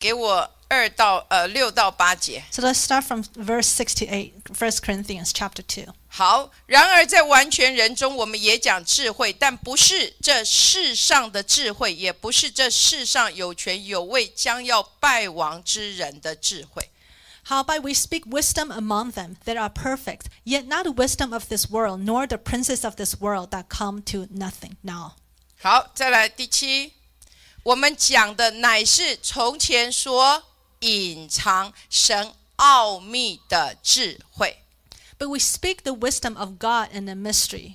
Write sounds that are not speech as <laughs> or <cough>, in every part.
给我二到呃六到八节。 So let's start from verse 6 to 8, 1 Corinthians chapter 2. 好，然而在完全人中，我们也讲智慧，但不是这世上的智慧，也不是这世上有权有位将要败亡之人的智慧。 Howbeit we speak wisdom among them that are perfect, yet not the wisdom of this world, nor the princes of this world that come to nothing now. 好，再来第七， 我们讲的乃是从前所隐藏神奥秘的智慧。But we speak the wisdom of God in a mystery.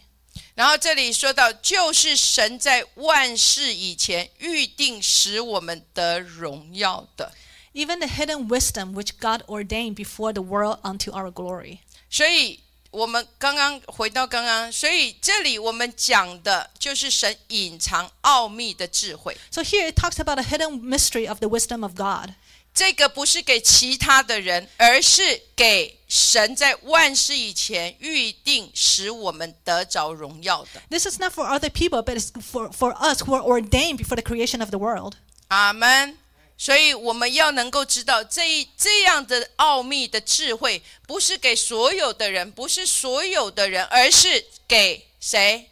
然后这里说到，就是神在万事以前预定使我们得荣耀的。even the hidden wisdom which God ordained before the world unto our glory. 所以我们刚刚回到刚刚，所以这里我们讲的就是神隐藏奥秘的智慧。 So here it talks about a hidden mystery of the wisdom of God. 这个不是给其他的人，而是给神在万事以前预定使我们得着荣耀的。 This is not for other people, but it's for, for us who are ordained before the creation of the world. 阿门。 所以我们要能够知道这一这样的奥秘的智慧，不是给所有的人，不是所有的人，而是给谁？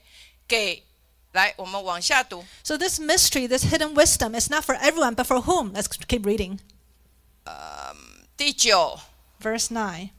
给来，我们往下读。So this mystery, this hidden wisdom is not for everyone, but for whom? Let's keep reading. Um, 第九，Verse 9.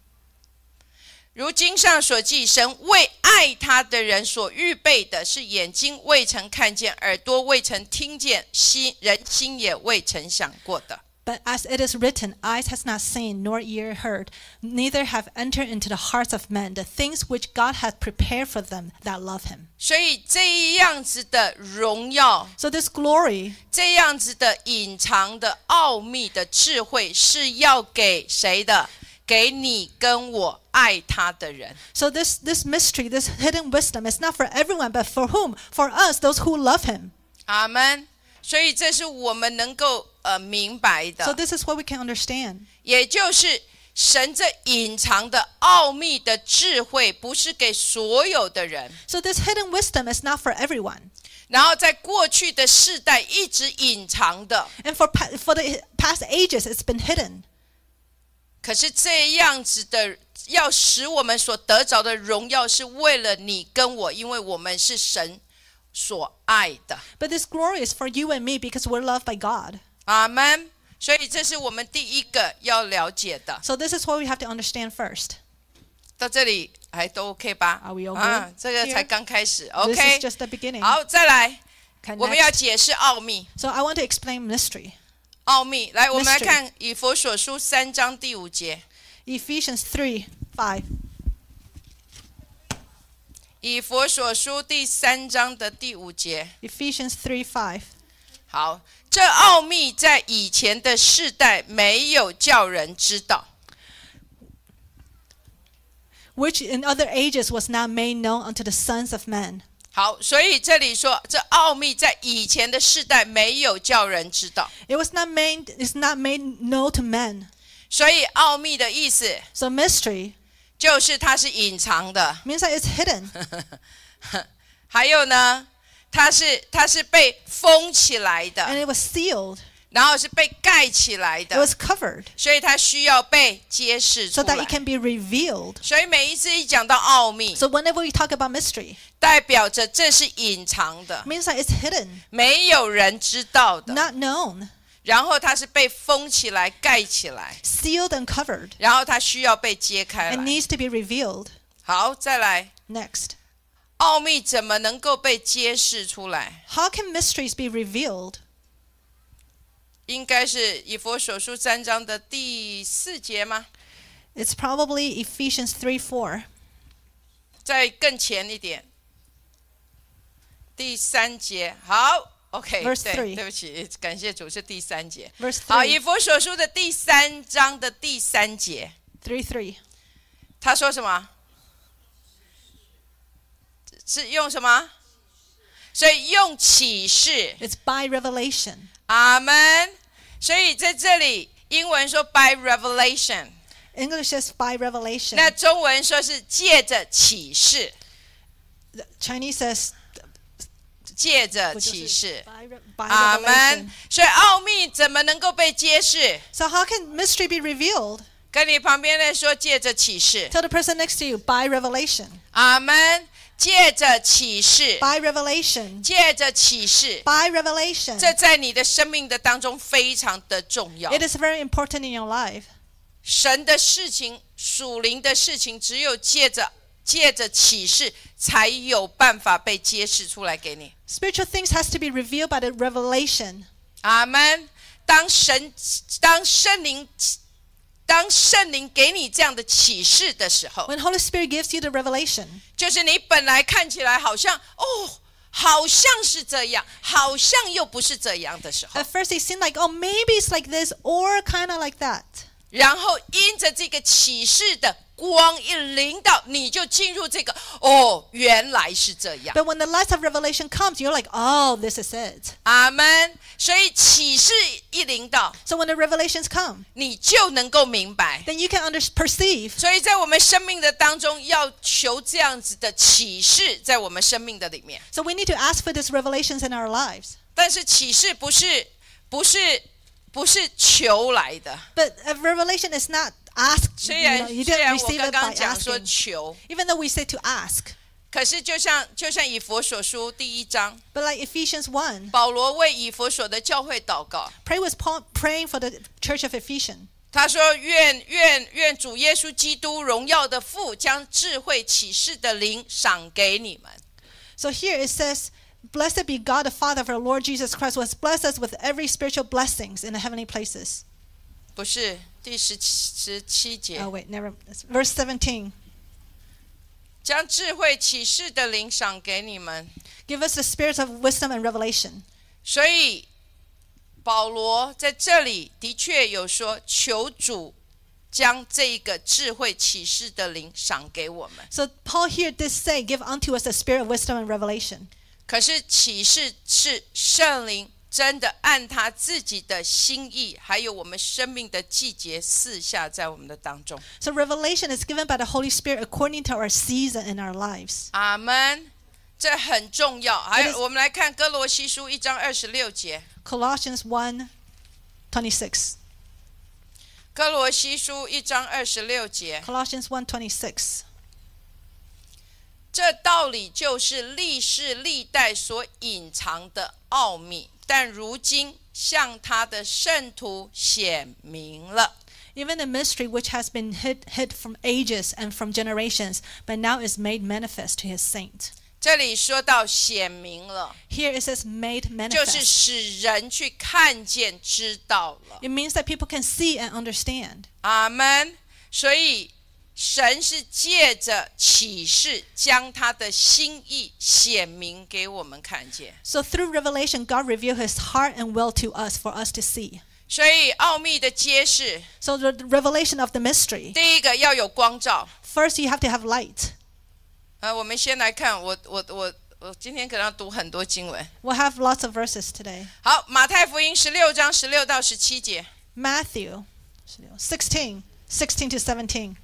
如经上所记，神为爱他的人所预备的是眼睛未曾看见，耳朵未曾听见，心人心也未曾想过的。But as it is written, eyes has not seen, nor ear heard, neither have entered into the hearts of men the things which God hath prepared for them that love him. 所以这样子的荣耀，So this glory, 这样子的隐藏的奥秘的智慧，是要给谁的？给你跟我爱他的人。 so this this mystery, this hidden wisdom is not for everyone, but for whom? For us, those who love him. 阿门。所以这是我们能够呃明白 So 的， this is what we can understand. 也就是神这隐藏的奥秘的智慧，不是给所有的人。 So this hidden wisdom is not for everyone. 然后在过去的世代一直隐藏的， And for pa- for the past ages, it's been hidden. 可是这样子的，要使我们所得着的荣耀，是为了你跟我，因为我们是神所爱的。 But this glory is for you and me because we're loved by God. 阿门。所以这是我们第一个要了解的。 So this is what we have to understand first. 到这里还都 OK 吧 Are we all good 啊，这个 here? 才刚开始 This ，OK is。just the beginning. 好，再来， Okay, 我们要 next. 解释奥秘。 So I want to explain mystery. 奥秘，来，我们来看以佛所书三章第五节。Ephesians 3 5. 以佛所书第三章的第五节。Ephesians 3 5. 好，这奥秘在以前的世代没有叫人知道，Which in other ages was not made known unto the sons of men. 好，所以这里说这奥秘在以前的世代没有叫人知道，It was not made it's not made known to men. 所以奥秘的意思 So mystery 就是它是隐藏的，means that it's hidden. 还有呢，它是它是被封起来的 and，it was sealed. 然后是被盖起来 It 的， was covered 所以它需要被揭示出 so that 来 it。can be revealed. 所以每一次一讲到奥秘， So whenever we talk about mystery, 代表着这是隐藏的， means that it's hidden, 没有人知道的。 not known, 然后它是被封起来、盖起来， sealed and covered, 然后它需要被揭开 and 来。 needs to be revealed. 好，再来， Next, 奥秘怎么能够被揭示出来？ how can mysteries be revealed? 应该是以佛所书三章的第四节吗？It's probably Ephesians 3 4. 再更前一点，第三节。好，OK，Verse 对，three 对不起，感谢主是第三节。Verse 好，以 3. 佛所书的第三章的第三节，Three three 他说什么？是用什么？所以用启示， It's by revelation. 阿门。所以在这里，英文说 by revelation， English says by revelation. 那中文说是借着启示。 The Chinese says 借着不就是启示。 by, re- by 阿 revelation. 门。所以奥秘怎么能够被揭示？ So how can mystery be revealed? 跟你旁边人说，借着启示。 Tell the person next to you, by revelation. 阿门。 借着启示，By revelation. 借着启示，By revelation. 这在你的生命的当中非常的重要。It is very important in your life. 神的事情、属灵的事情，只有借着借着启示，才有办法被揭示出来给你。Spiritual things has to be revealed by the revelation. 阿门。当神、当圣灵、当圣灵给你这样的启示的时候，When Holy Spirit gives you the revelation, 就是你本来看起来好像哦，好像是这样，好像又不是这样的时候 at，first it seemed like, oh, maybe it's like this or kind of like that. 然后因着这个启示的光一临到，你就进入这个哦，原来是这样。But when the light of revelation comes, you're like, oh, this is it. 阿门。所以启示一临到，So when the revelations come, 你就能够明白。then you can under- perceive. 所以在我们生命的当中，要求这样子的启示在我们生命的里面。So we need to ask for these revelations in our lives. 但是启示不是不是不是求来的。But a revelation is not ask，虽然 you know, you 虽 don't 然我 receive 刚 it 刚 by 讲说 asking. 求，Even though we say to ask, like Ephesians 1, 保罗为以弗所的教会祷告，prayer was Paul praying for the church of Ephesians. 他说：“愿愿愿主耶稣基督荣耀的父将智慧启示的灵赏给你们。So here it says, Blessed be God the Father of our Lord Jesus Christ, who has blessed us with every spiritual blessings in the heavenly places. ”不是第十七十七节 Oh, wait, never. it's Verse 17. 将智慧启示的灵赏给你们。 Give us the spirits of wisdom and revelation. 所以保罗在这里的确有说，求主将这个智慧启示的灵赏给我们。 So Paul here did say, Give unto us the spirit of wisdom and revelation. 可是启示是圣灵 真的按他自己的心意，还有我们生命的季节四下在我们的当中。So revelation is given by the Holy Spirit according to our season in our lives. 阿门，这很重要。还有，我们来看歌罗西书一章二十六节。Colossians one twenty six. 歌罗西书一章二十六节。Colossians one twenty six. 这道理就是历世历代所隐藏的奥秘。但如今向他的圣徒显明了。 Even the mystery which has been hid, hid from ages and from generations, but now is made manifest to his saint. 这里说到显明了， Here it says made 就是 manifest. 使人去看见、知道了。 It means that people can see and understand. 阿门。所以 神是借着启示，将他的心意显明给我们看见。 So through revelation, God revealed his heart and will to us for us to see. 所以奥秘的揭示， So the the revelation of the mystery. 第一个要有光照。 First, you have to have light. 呃，我们先来看，我我我我今天可能要读很多经文。 We'll have lots of verses today. 好，马太福音十六章十六到十七节。 Matthew 16, 16 to 17.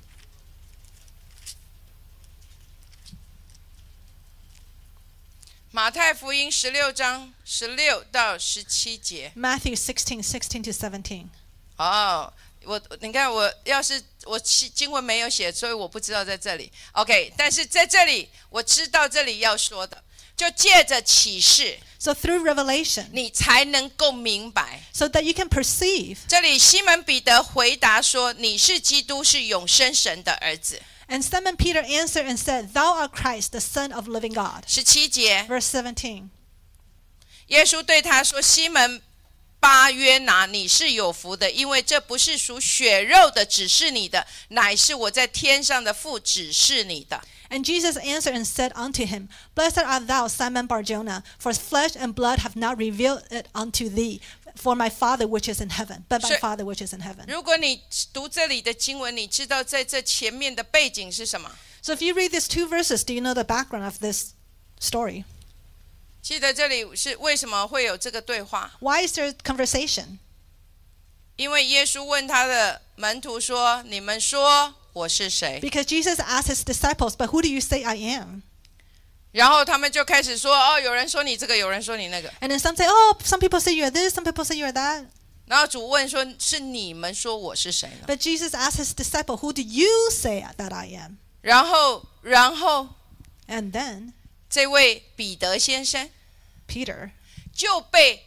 马太福音十六章十六到十七节。Matthew sixteen sixteen to seventeen 哦，我你看，我要是我经经文没有写，所以我不知道在这里。OK，但是在这里我知道这里要说的，就借着启示，So through revelation, 你才能够明白。so that you can perceive. 这里西门彼得回答说：“你是基督，是永生神的儿子。And Simon Peter answered and said, Thou art Christ, the Son of living God. ”十七节， Verse 17. 耶稣对他说：“西门巴约拿，你是有福的，因为这不是属血肉的指示你的，乃是我在天上的父指示你的。” And Jesus answered and said unto him, Blessed art thou, Simon Barjona, for flesh and blood have not revealed it unto thee, for my Father which is in heaven, but my So- Father which is in heaven. 如果你读这里的经文，你知道在这前面的背景是什么？ So if you read these two verses, do you know the background of this story? 记得这里是为什么会有这个对话？ Why is there conversation? 因为耶稣问他的门徒说：“你们说我是谁 Because Jesus asked his disciples, But who do you say I am?？” 然后他们就开始说：“哦，有人说你这个，有人说你那个。And then some say, oh, some people say you are this, some people say you are that. ”然后主问说：“是你们说我是谁呢 But Jesus asked his disciple, who do you say that I am?？” 然后，然后 And then 这位彼得先生 Peter 就被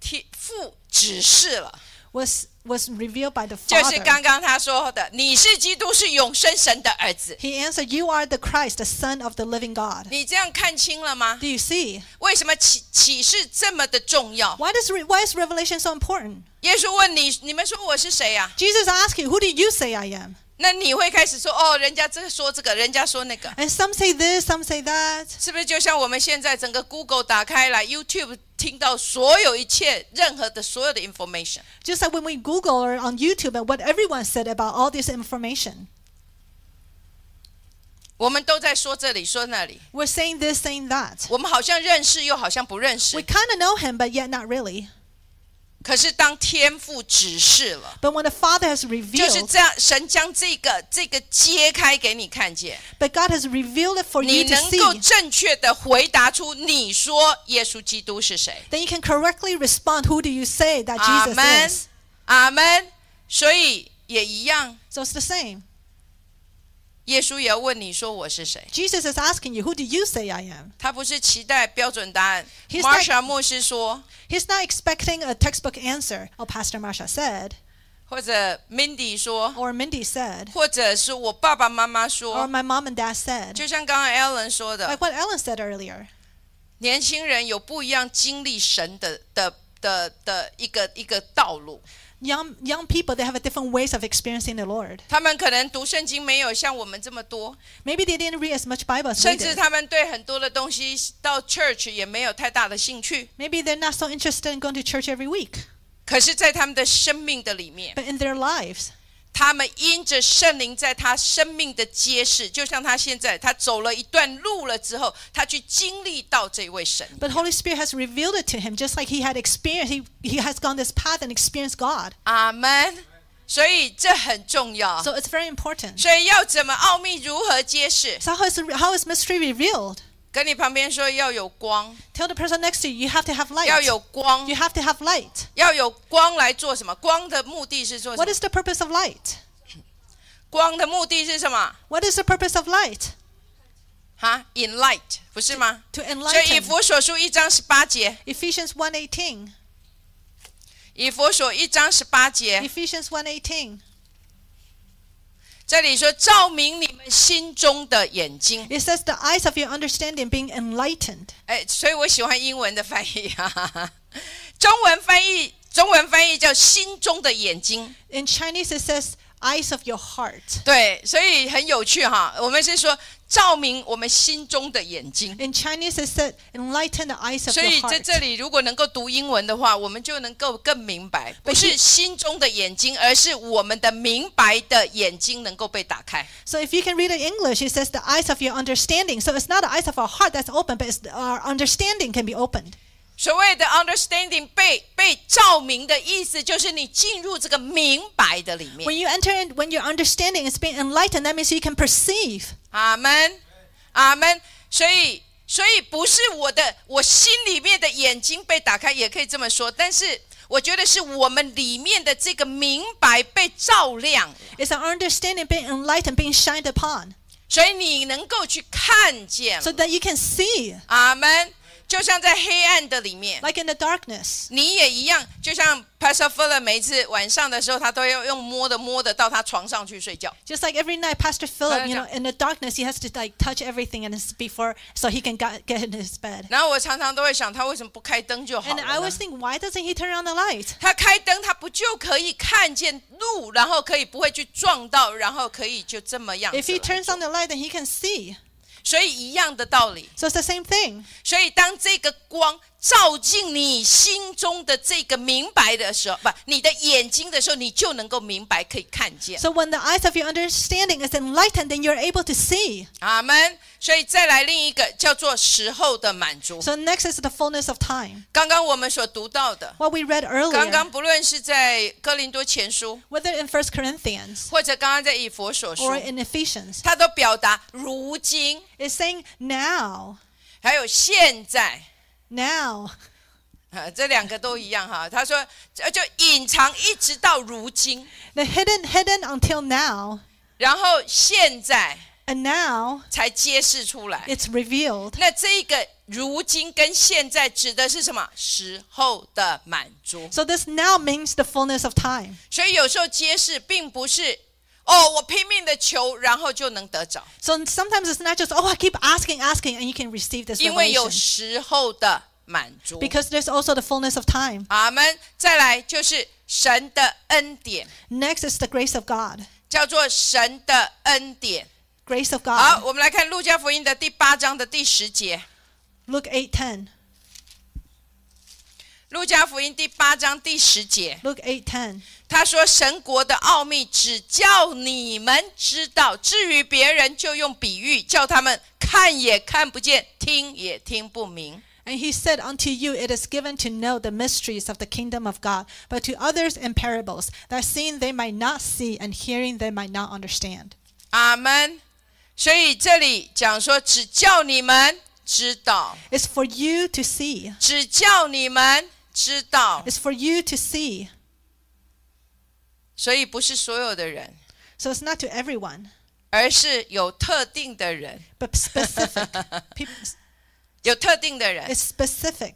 天父指示了，was was revealed by the 就是 Father. 刚刚他说的：“你是基督，是永生神的儿子。 He answered, You are the Christ, the Son of the living God. ”你这样看清了吗？ Do you see? 为什么启启示这么的重要？ Why does re- why is revelation so important? 耶稣问你：“你们说我是谁呀、 Jesus asked you, Who do you say I am? 那你会开始说：“哦，人家这个说这个，人家说那个。” And some say this, some say that. 是不是就像我们现在整个 Google 打开来，YouTube 听到所有一切任何的所有的 information， Just like when we Google or on YouTube and what everyone said about all this information. 我们都在说这里说那里， We're saying this, saying that. 我们好像认识又好像不认 We 识。 kind of know him, but yet not really. 可是当天父指示了， But when the Father has 就是 revealed, 这样，神将这个这个揭开给你看见， but God has revealed it for 你 you to 能够 see, 正确的回答出你说耶稣基督是谁。 then you can correctly respond, Who do you say that 阿 Jesus 门 is? 阿门。所以也一样， So it's the same. 耶稣也要问你说我是谁。Jesus is asking you, Who do you say I am? 他不是期待标准答案。Marsha 牧师说，He's not expecting a textbook answer, oh, Pastor Marsha said, 或者 Mindy 说，or Mindy said, 或者是我爸爸妈妈说 or，my mom and dad said. 就像刚刚 Ellen 说的 Like，what Ellen said earlier. 年轻人有不一样经历神的的的的一个一个道路。Young, young people, they have a different ways of experiencing the Lord. 他们可能读圣经没有像我们这么多， Maybe they didn't read as much Bible as we 甚至 did. 他们对很多的东西到 church 也没有太大的兴趣。 Maybe they're not so interested in going to church every week. 可是，在他们的生命的里面， But in their lives, 他们因着圣灵在他生命的揭示，就像他现在，他走了一段路了之后，他去经历到这位神。 but Holy Spirit has revealed it to him, just like he had experienced, he, he has gone this path and experienced God. 阿门。所以这很重要。 So it's very important. 所以要怎么奥秘如何揭示？ So how is, how is mystery revealed? 跟你旁边说要有光。Tell the person next to you, you have to have light. 要有光。You have to have light. 要有光来做什么？光的目的是做什么？What is the purpose of light? 光的目的是什么？What is the purpose of light? 哈，enlight 不是吗？To enlighten. 所以以弗所书一章十八节。Ephesians one eighteen. 以佛所一章十八节。Ephesians one eighteen. 这里说照明你们心中的眼睛。It says the eyes of your understanding being enlightened. 哎，所以我喜欢英文的翻译啊，中文翻译中文翻译叫心中的眼睛。In Chinese it says eyes of your heart. 对，所以很有趣哈。我们是说照明我们心中的眼睛。 In Chinese it said enlighten the eyes of 所 your 以在 heart. 这里，如果能够读英文的话，我们就能够更明白，不是心中的眼睛，而是我们的明白的眼睛能够被打开。 So if you can read it in English, it says the eyes of your understanding. So it's not the eyes of our heart that's open, but it's our understanding can be opened. 所谓的 understanding 被被照明的意思，就是你进入这个明白的里面 When。you enter in, when your understanding is being enlightened, that means you can perceive. 阿门，阿门。所以，所以不是我的我心里面的眼睛被打开，也可以这么说。但是，我觉得是我们里面的这个明白被照亮， It's our understanding being enlightened, being shined upon, 所以你能够去看见。 so that you can see, 阿门。 就像在黑暗的里面， like in the darkness. 你也一样。就像 Pastor Fuller 每一次晚上的时候，他都要用摸的摸的到他床上去睡觉。 Just like every night, Pastor Philip, you know, Right. in the darkness, he has to like touch everything and it's before so he can get, get in his bed. 然后我常常都会想，他为什么不开灯就好 And I 了 always 呢？ think, why doesn't he turn on the light? 他开灯，他不就可以看见路，然后可以不会去撞到，然后可以就这么样子 If he 来 turns 做 on the light, then he can see. 所以一样的道理。So it's the same thing. 所以当这个光照进你心中的这个明白的时候，不，你的眼睛的时候，你就能够明白，可以看见。So when the eyes of your understanding is enlightened, then you're able to see. 阿门。所以再来另一个叫做时候的满足。So next is the fullness of time. 刚刚我们所读到的，What we read earlier, 刚刚不论是在哥林多前书，whether in First Corinthians 或者刚刚在以佛所书 or，in Ephesians, 它都表达如今，is saying now, 还有现在。Now. 啊，这两个都一样哈。他说，呃就隐藏一直到如今，The hidden, hidden until now, 然后现在 and now 才揭示出来。it's revealed. 那这个如今跟现在指的是什么？时候的满足。So this now means the fullness of time. 所以有时候揭示并不是哦，我拼命的求，然后就能得着， So sometimes it's not just, oh, I keep asking, asking, and you can receive this 因为有 revelation. 时候的满足。 Because there's also the fullness of time. 阿门。再来就是神的恩典， Next is the grace of God. 叫做神的恩典。 Grace of 好， God. 我们来看路加福音的第八章的第十节。 Luke 8:10. 路加福音第八章第十节， Luke 8:10. 他说：“神国的奥秘只叫你们知道，至于别人就用比喻，叫他们看也看不见，听也听不明。 And he said, Unto you it is given to know the mysteries of the kingdom of God, but to others in parables, that seeing they might not see, and hearing they might not understand. ”阿门。所以这里讲说，只叫你们知道， It's for you to see. 只叫你们 知道。 It's for you to see. 所以不是所有的人， So it's not to everyone, 而是有特定的人， but specific. Peop- <laughs> 有特定的人。 It's specific.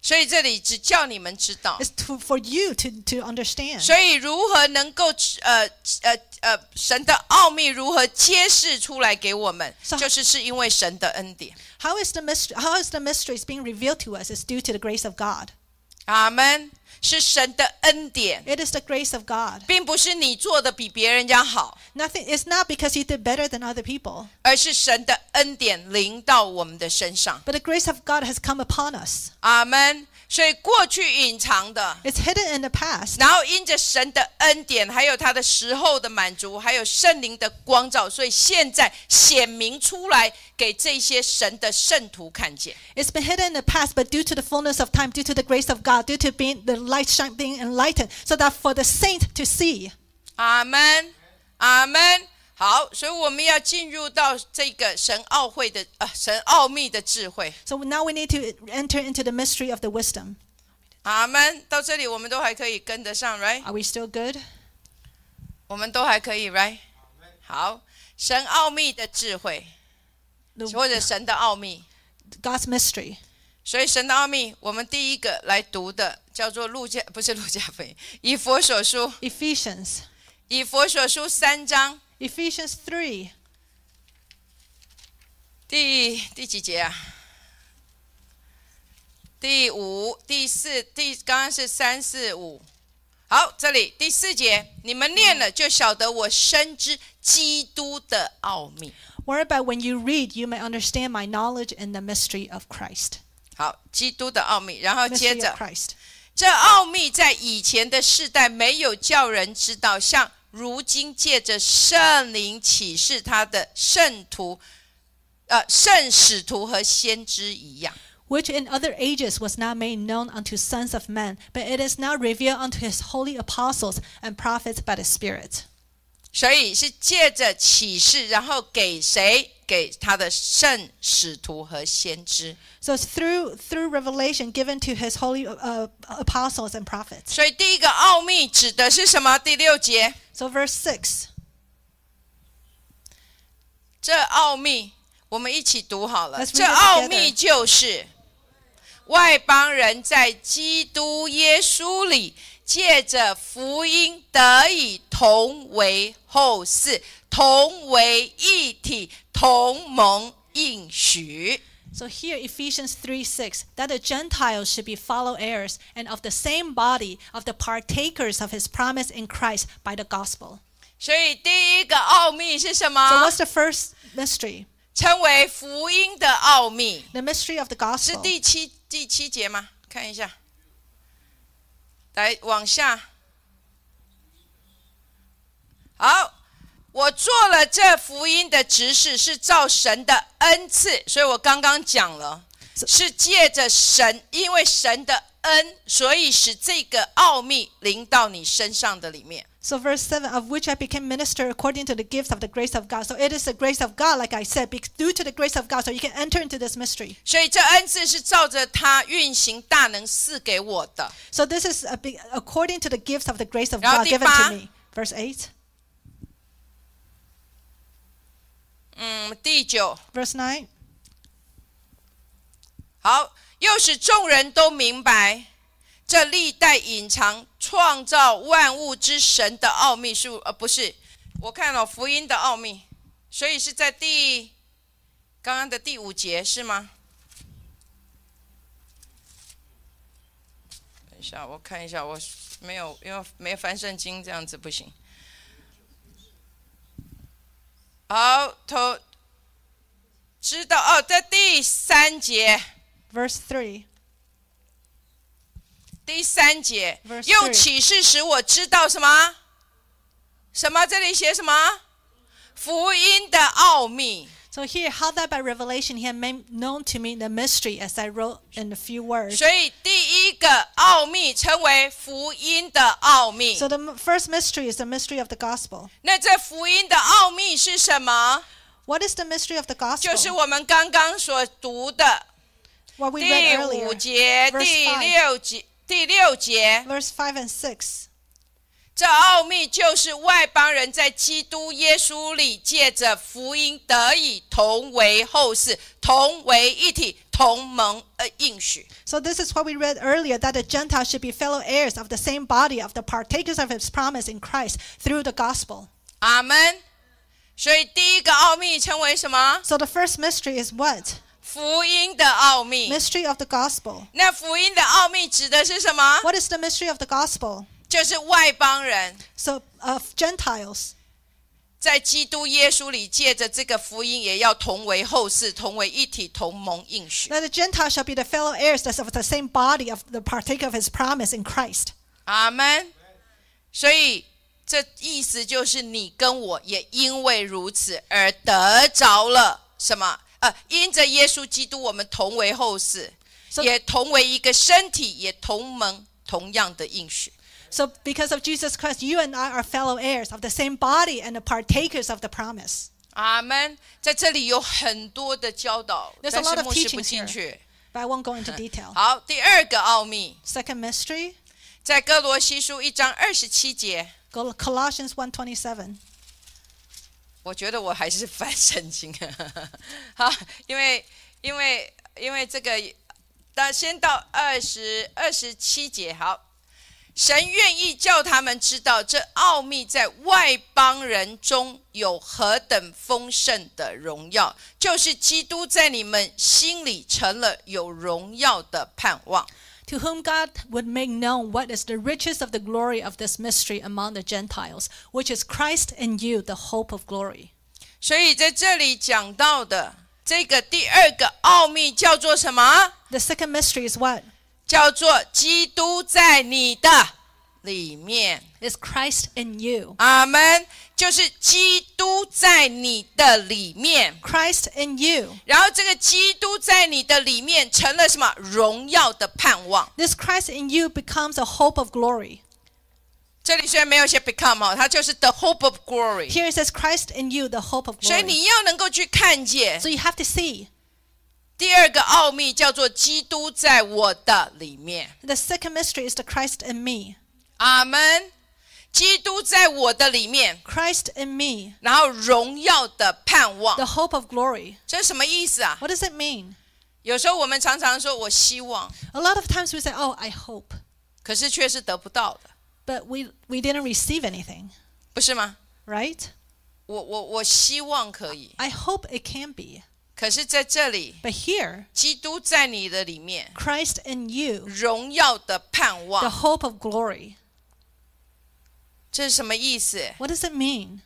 所以这里只叫你们知道。 It's to, for you to, to understand. 所以如何能够呃呃呃神的奥秘如何揭示出来给我们， So- 就是是因为神的恩典。 How is the mystery? How is the mysteries being revealed to us? Is due to the grace of God. 阿门。是神的恩典， It is the grace of God. 并不是你做的比别人家好， Nothing. It's not because you did better than other people, 而是神的恩典临到我们的身上。 but the grace of God has come upon us. 阿门。 所以过去隐藏的， It's hidden in the past, 然后因着神的恩典，还有他的时候的满足，还有圣灵的光照，所以现在显明出来给这些神的圣徒看见。 It's been hidden in the past, but due to the fullness of time, due to the grace of God, due to being the light shine, being enlightened, so that for the saint to see. 阿门，阿门。 好，所以我们要进入到这个神奥会的呃神奥秘的智慧。So now we need to enter into the mystery of the wisdom. 阿门。到这里我们都还可以跟得上，right? Are we still good? 我们都还可以，right? 好，神奥秘的智慧，或者神的奥秘，God's mystery。所以神的奥秘，我们第一个来读的叫做路加，不是路加福音，以弗所书。Ephesians。以弗所书三章。Ephesians 3. 第第几节啊？第五、第四、第刚刚是三四五。好，这里第四节，你们念了就晓得我深知基督的奥秘。 Whereby when you read, you may understand my knowledge in the mystery of Christ. 好，基督的奥秘，然后接 Mystery 着 of Christ. 这奥秘在以前的世代没有叫人知道，像 如今借着圣灵启示他的圣徒，呃，圣使徒和先知一样。which in other ages was not made known unto sons of men, but it is now revealed unto his holy apostles and prophets by the Spirit. 所以是借着启示，然后给谁？给他的圣使徒和先知。 So it's through through revelation given to his holy uh, apostles and prophets. 所以第一个奥秘指的是什么？第六节， So verse 6. 这奥秘我们一起读好了。 Let's read it 这 together. 奥秘就是外邦人在基督耶稣里，借着福音得以同为后嗣，同为一体， 同蒙应许。 So here Ephesians 3 6, that the Gentiles should be fellow heirs and of the same body of the partakers of his promise in Christ by the gospel. 所以第一个奥秘是什 So 么？ what's the first mystery? 称为福音的奥秘， The mystery of the 是 gospel. 第七 第七节吗？看一下，来往下。好， 我做了这福音的执事，是照神的恩赐，所以我刚刚讲了，是借着神，因为神的恩，所以使这个奥秘临到你身上的里面。 So verse 7 of which I became minister according to the gifts of the grace of God. So it is the grace of God, like I said, be- due to the grace of God, so you can enter into this mystery. 所以这恩赐是照着他运行大能赐给我的。 So this is a big, according to the gifts of the grace of 然后 God 第 given 八。 to me. Verse 8. 嗯，第九，Verse nine 好，又使众人都明白，这历代隐藏创造万物之神的奥秘是呃不是？我看了、福音的奥秘，所以是在第刚刚的第五节是吗？等一下，我看一下，我没有因为没翻圣经，这样子不行。好，头知道哦，在第三节。Verse 3. 第三节 Verse，用 three 启示使我知道什么？什么？这里写什么？福音的奥秘。So here, how that by revelation he had made known to me the mystery, as I wrote in a few words. 所以第一个奥秘称为福音的奥秘。 So the m- first mystery is the mystery of the gospel. 那这福音的奥秘是什么？ What is the mystery of the 就是 gospel? 我们刚刚所读的 What we 第 read 五 earlier, 节、 Verse 第 five 六节、第六节。 verse 5 and 6. 这奥秘就是外邦人在基督耶稣里借着福音得以同为后世，同为一体，同蒙呃应许。 So this is what we read earlier that the Gentiles should be fellow heirs of the same body of the partakers of his promise in Christ through the gospel. 阿门。所以第一个奥秘称为什么？ So the first mystery is what? 福音的奥秘。 Mystery of the gospel. 那福音的奥秘指的是什么？ What is the mystery of the gospel? 就是外邦人 So of Gentiles 在基督耶稣里借着这个福音，也要同为后世，同为一体，同盟应许。that the Gentiles shall be the fellow heirs that of the same body of the partaker of his promise in Christ. 阿门。所以这意思就是你跟我也因为如此而得着了什么？呃，因着耶稣基督，我们同为后世也同为一个身体，也同盟同样的应许。So, because of Jesus Christ, you and I are fellow heirs of the same body and partakers of the promise. amen. there's a lot of teaching. but I won't go into detail. 好，第二个奥秘。Second mystery. 在歌罗西书一章二十七节。Colossians one twenty seven. 我觉得我还是翻圣经。好，因为因为因为这个，但先到二十二十七节好。<laughs> 神愿意叫他们知道这奥秘在外邦人中有何等丰盛的荣耀，就是基督在你们心里成了有荣耀的盼望。 To whom God would make known what is the riches of the glory of this mystery among the Gentiles, which is Christ in you, the hope of glory. 所以在这里讲到的这个第二个奥秘叫做什么？ The second mystery is what? 叫做基督在你的里面。Is Christ in you. 阿门。就是基督在你的里面，Christ in you. 然后这个基督在你的里面成了什么荣耀的盼望？This Christ in you becomes a hope of glory. 这里虽然没有写 become 哦，它就是 the hope of glory。Here it says Christ in you, the hope of glory. 所以你要能够去看见 So you have to see. 第二个奥秘，叫做基督在我的里面。 The second mystery is the Christ in me. 阿门。基督在我的里面， Christ in me, 然后荣耀的盼望 the，hope of glory. 这是什么意思啊？ What does it mean? 有时候我们常常说我希望， A lot of times we say, "Oh, I hope," 可是却是得不到的， but we we didn't receive anything, 不是吗？ right? 我我我希望可以， I hope it can be. 可是在这里， But here, 基督在你的里面， Christ in you, 荣耀的盼 the 望， hope of glory. 这是什么意思？ What does it mean?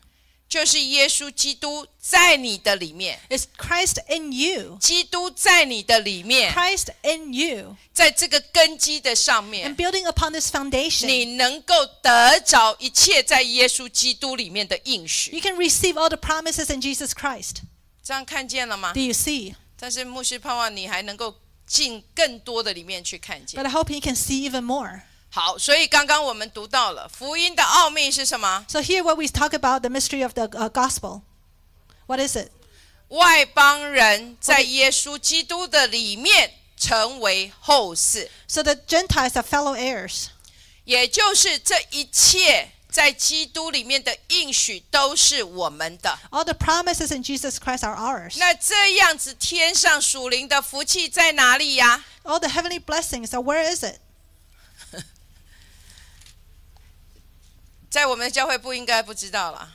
就是耶稣基督在你的里面， It's Christ in you. 基督在你的里面， Christ in you. 在这个根基的上 And 面， building upon this foundation, 你能够得着一切在耶稣基督里面的应许。 you can receive all the promises in Jesus Christ. 这样看见了吗 Do？you see? 但是牧师盼望你还能够进更多的里面去看见 But。I hope you can see even more. 好，所以刚刚我们读到了福音的奥秘是什么？So here, what we talk about the mystery of the uh, gospel. What is it? 外邦人在耶稣基督的里面成为后嗣，So the Gentiles are fellow heirs. 也就是这一切在基督里面的应许都是我们的。All the promises in Jesus Christ are ours. 那这样子，天上属灵的福气在哪里呀？All the heavenly blessings are where is it? 在我们的教会不应该不知道了。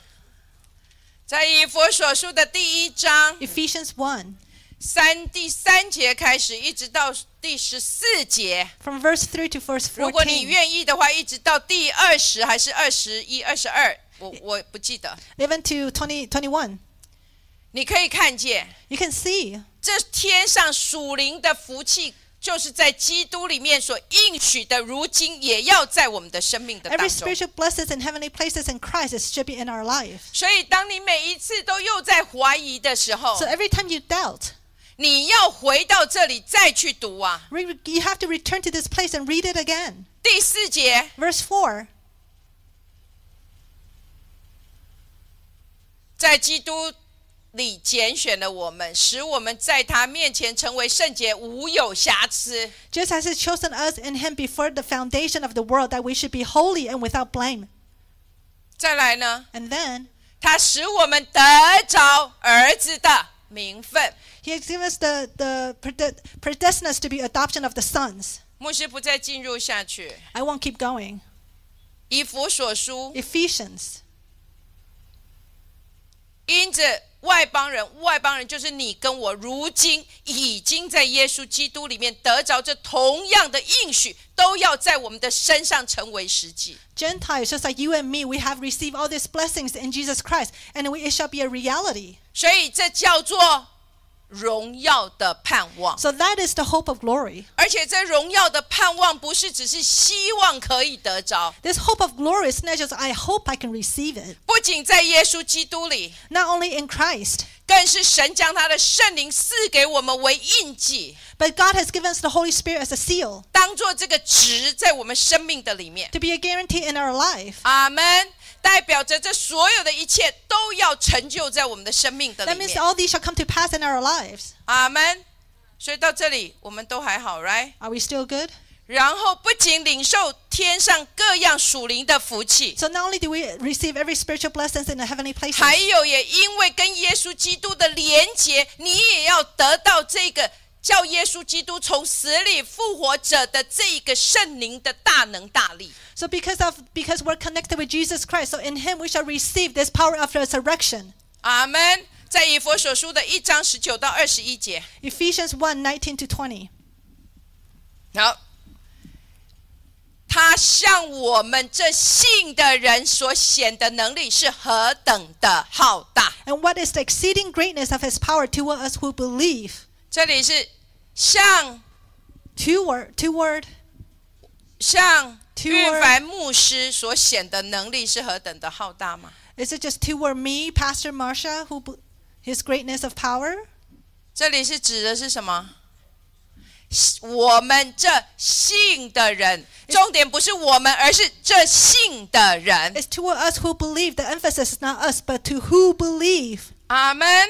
在以佛所书的第一章 Ephesians 1, 三第三节开始，一直到第十四节。from verse three to verse fourteen 如果你愿意的话，一直到第二十还是二十一、二十二，我我不记得。Even to twenty twenty one 你可以看见，You can see 这天上属灵的福气，就是在基督里面所应许的，如今也要在我们的生命的当中 every。spiritual blessings in heavenly places in Christ is should be in our life. 所以，当你每一次都又在怀疑的时候 So，every time you doubt, 你要回到这里再去读啊。you have to return to this place and read it again. 第四节，Verse four，在基督里拣选了我们，使我们在他面前成为圣洁，无有瑕疵。Just as He chosen us in Him before the foundation of the world, that we should be holy and without blame. 再来呢，And then 他使我们得着儿子的名分。He has given us the, the prede- predestined us to be adoption of the sons. 牧师不再进入下去。 I won't keep going. 以弗所书， Ephesians. 因着外邦人，外邦人就是你跟我，如今已经在耶稣基督里面得着这同样的应许，都要在我们的身上成为实际。 Gentiles, just like you and me, we have received all these blessings in Jesus Christ, and we, it shall be a reality. 所以这叫做 荣耀的盼望。 So that is the hope of glory. 而且这荣耀的盼望不是只是希望可以得着， This hope of glory is not just I hope I can receive it. 不仅在耶稣基督里， Not only in Christ, 更是神将他的圣灵赐给我们为印记， but God has given us the Holy Spirit as a seal 当做这个值在我们生命的里面。 to be a guarantee in our life. 阿门。 代表着这所有的一切都要成就在我们的生命的里 That 里 means 面。all these shall come to pass in our lives. 阿门。所以到这里我们都还好，right？Are we still good? 然后不仅领受天上各样属灵的福气，So not only do we receive every spiritual blessings in the heavenly places, 还有也因为跟耶稣基督的连结，你也要得到这个叫耶稣基督从死里复活者的这一个圣灵的大能大力。So because of because we're connected with Jesus Christ, so in Him we shall receive this power of resurrection. 阿门。在以弗所书的一章十九到二十一节。Ephesians one nineteen to twenty。好，他向我们这信的人所显的能力是何等的浩大。And what is the exceeding greatness of His power to us who believe? 这里是向 Two word, two word. 向 Two 运 word 凡牧师所显的能力是何等的浩大吗？Is it just toward me, Pastor Marsha, who His greatness of power? 这里是指的是什么？我们这信的人，重点不是我们，而是这信的人。It's toward us who believe. The emphasis is not us, but to who believe. 阿门。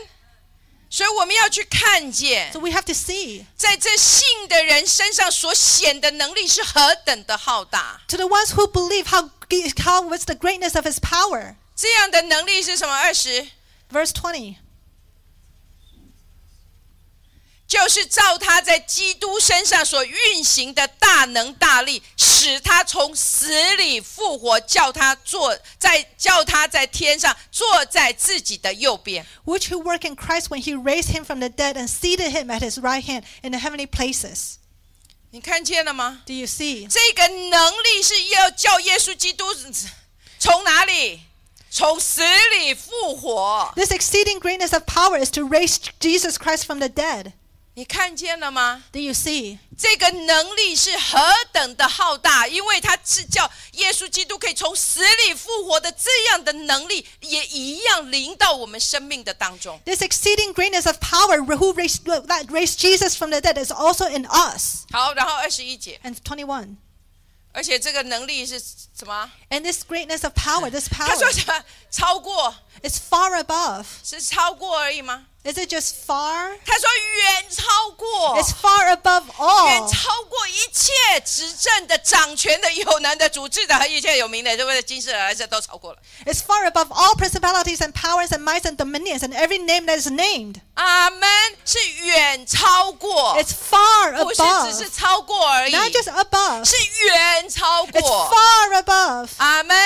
所以我们要去看见 So，we have to see 在这信的人身上所显的能力是何等的浩大。 to the ones who believe how how what's the greatness of His power. 这样的能力是什么？二十， Verse 20. 就是照他在基督身上所运行的大能大力，使他从死里复活，叫他坐在叫他在天上坐在自己的右边。 which who work in Christ when he raised him from the dead and seated him at his right hand in the heavenly places. 你看见了吗？ Do you see? 这个能力是要叫耶稣基督从哪里？ 从死里复活。 This exceeding <laughs> greatness of power is to raise Jesus Christ from the dead. 你看见了吗？ Do you see? 这个能力是何等的浩大，因为它是叫耶稣基督可以从死里复活的这样的能力，也一样临到我们生命的当中。 This exceeding greatness of power who raised, that raised Jesus from the dead is also in us. 好，然后二十一节， And 21. 而且这个能力是什么？ And this greatness of power, this 他 <laughs> power, 说什么？超过 is far above. 是超过而已吗？ Is it just far? 他说远超过， It's far above 远 all. 超过一切执政的、掌权的、有能的、主治的和一切有名的，对不对？今世来世都超过了。 It's far above all principalities and powers and mights and dominions and every name that is named. 阿门，是远超过， It's far 不是只是 above. 超过而已， Not just above. 是远超 It's 过。 far above. 阿门。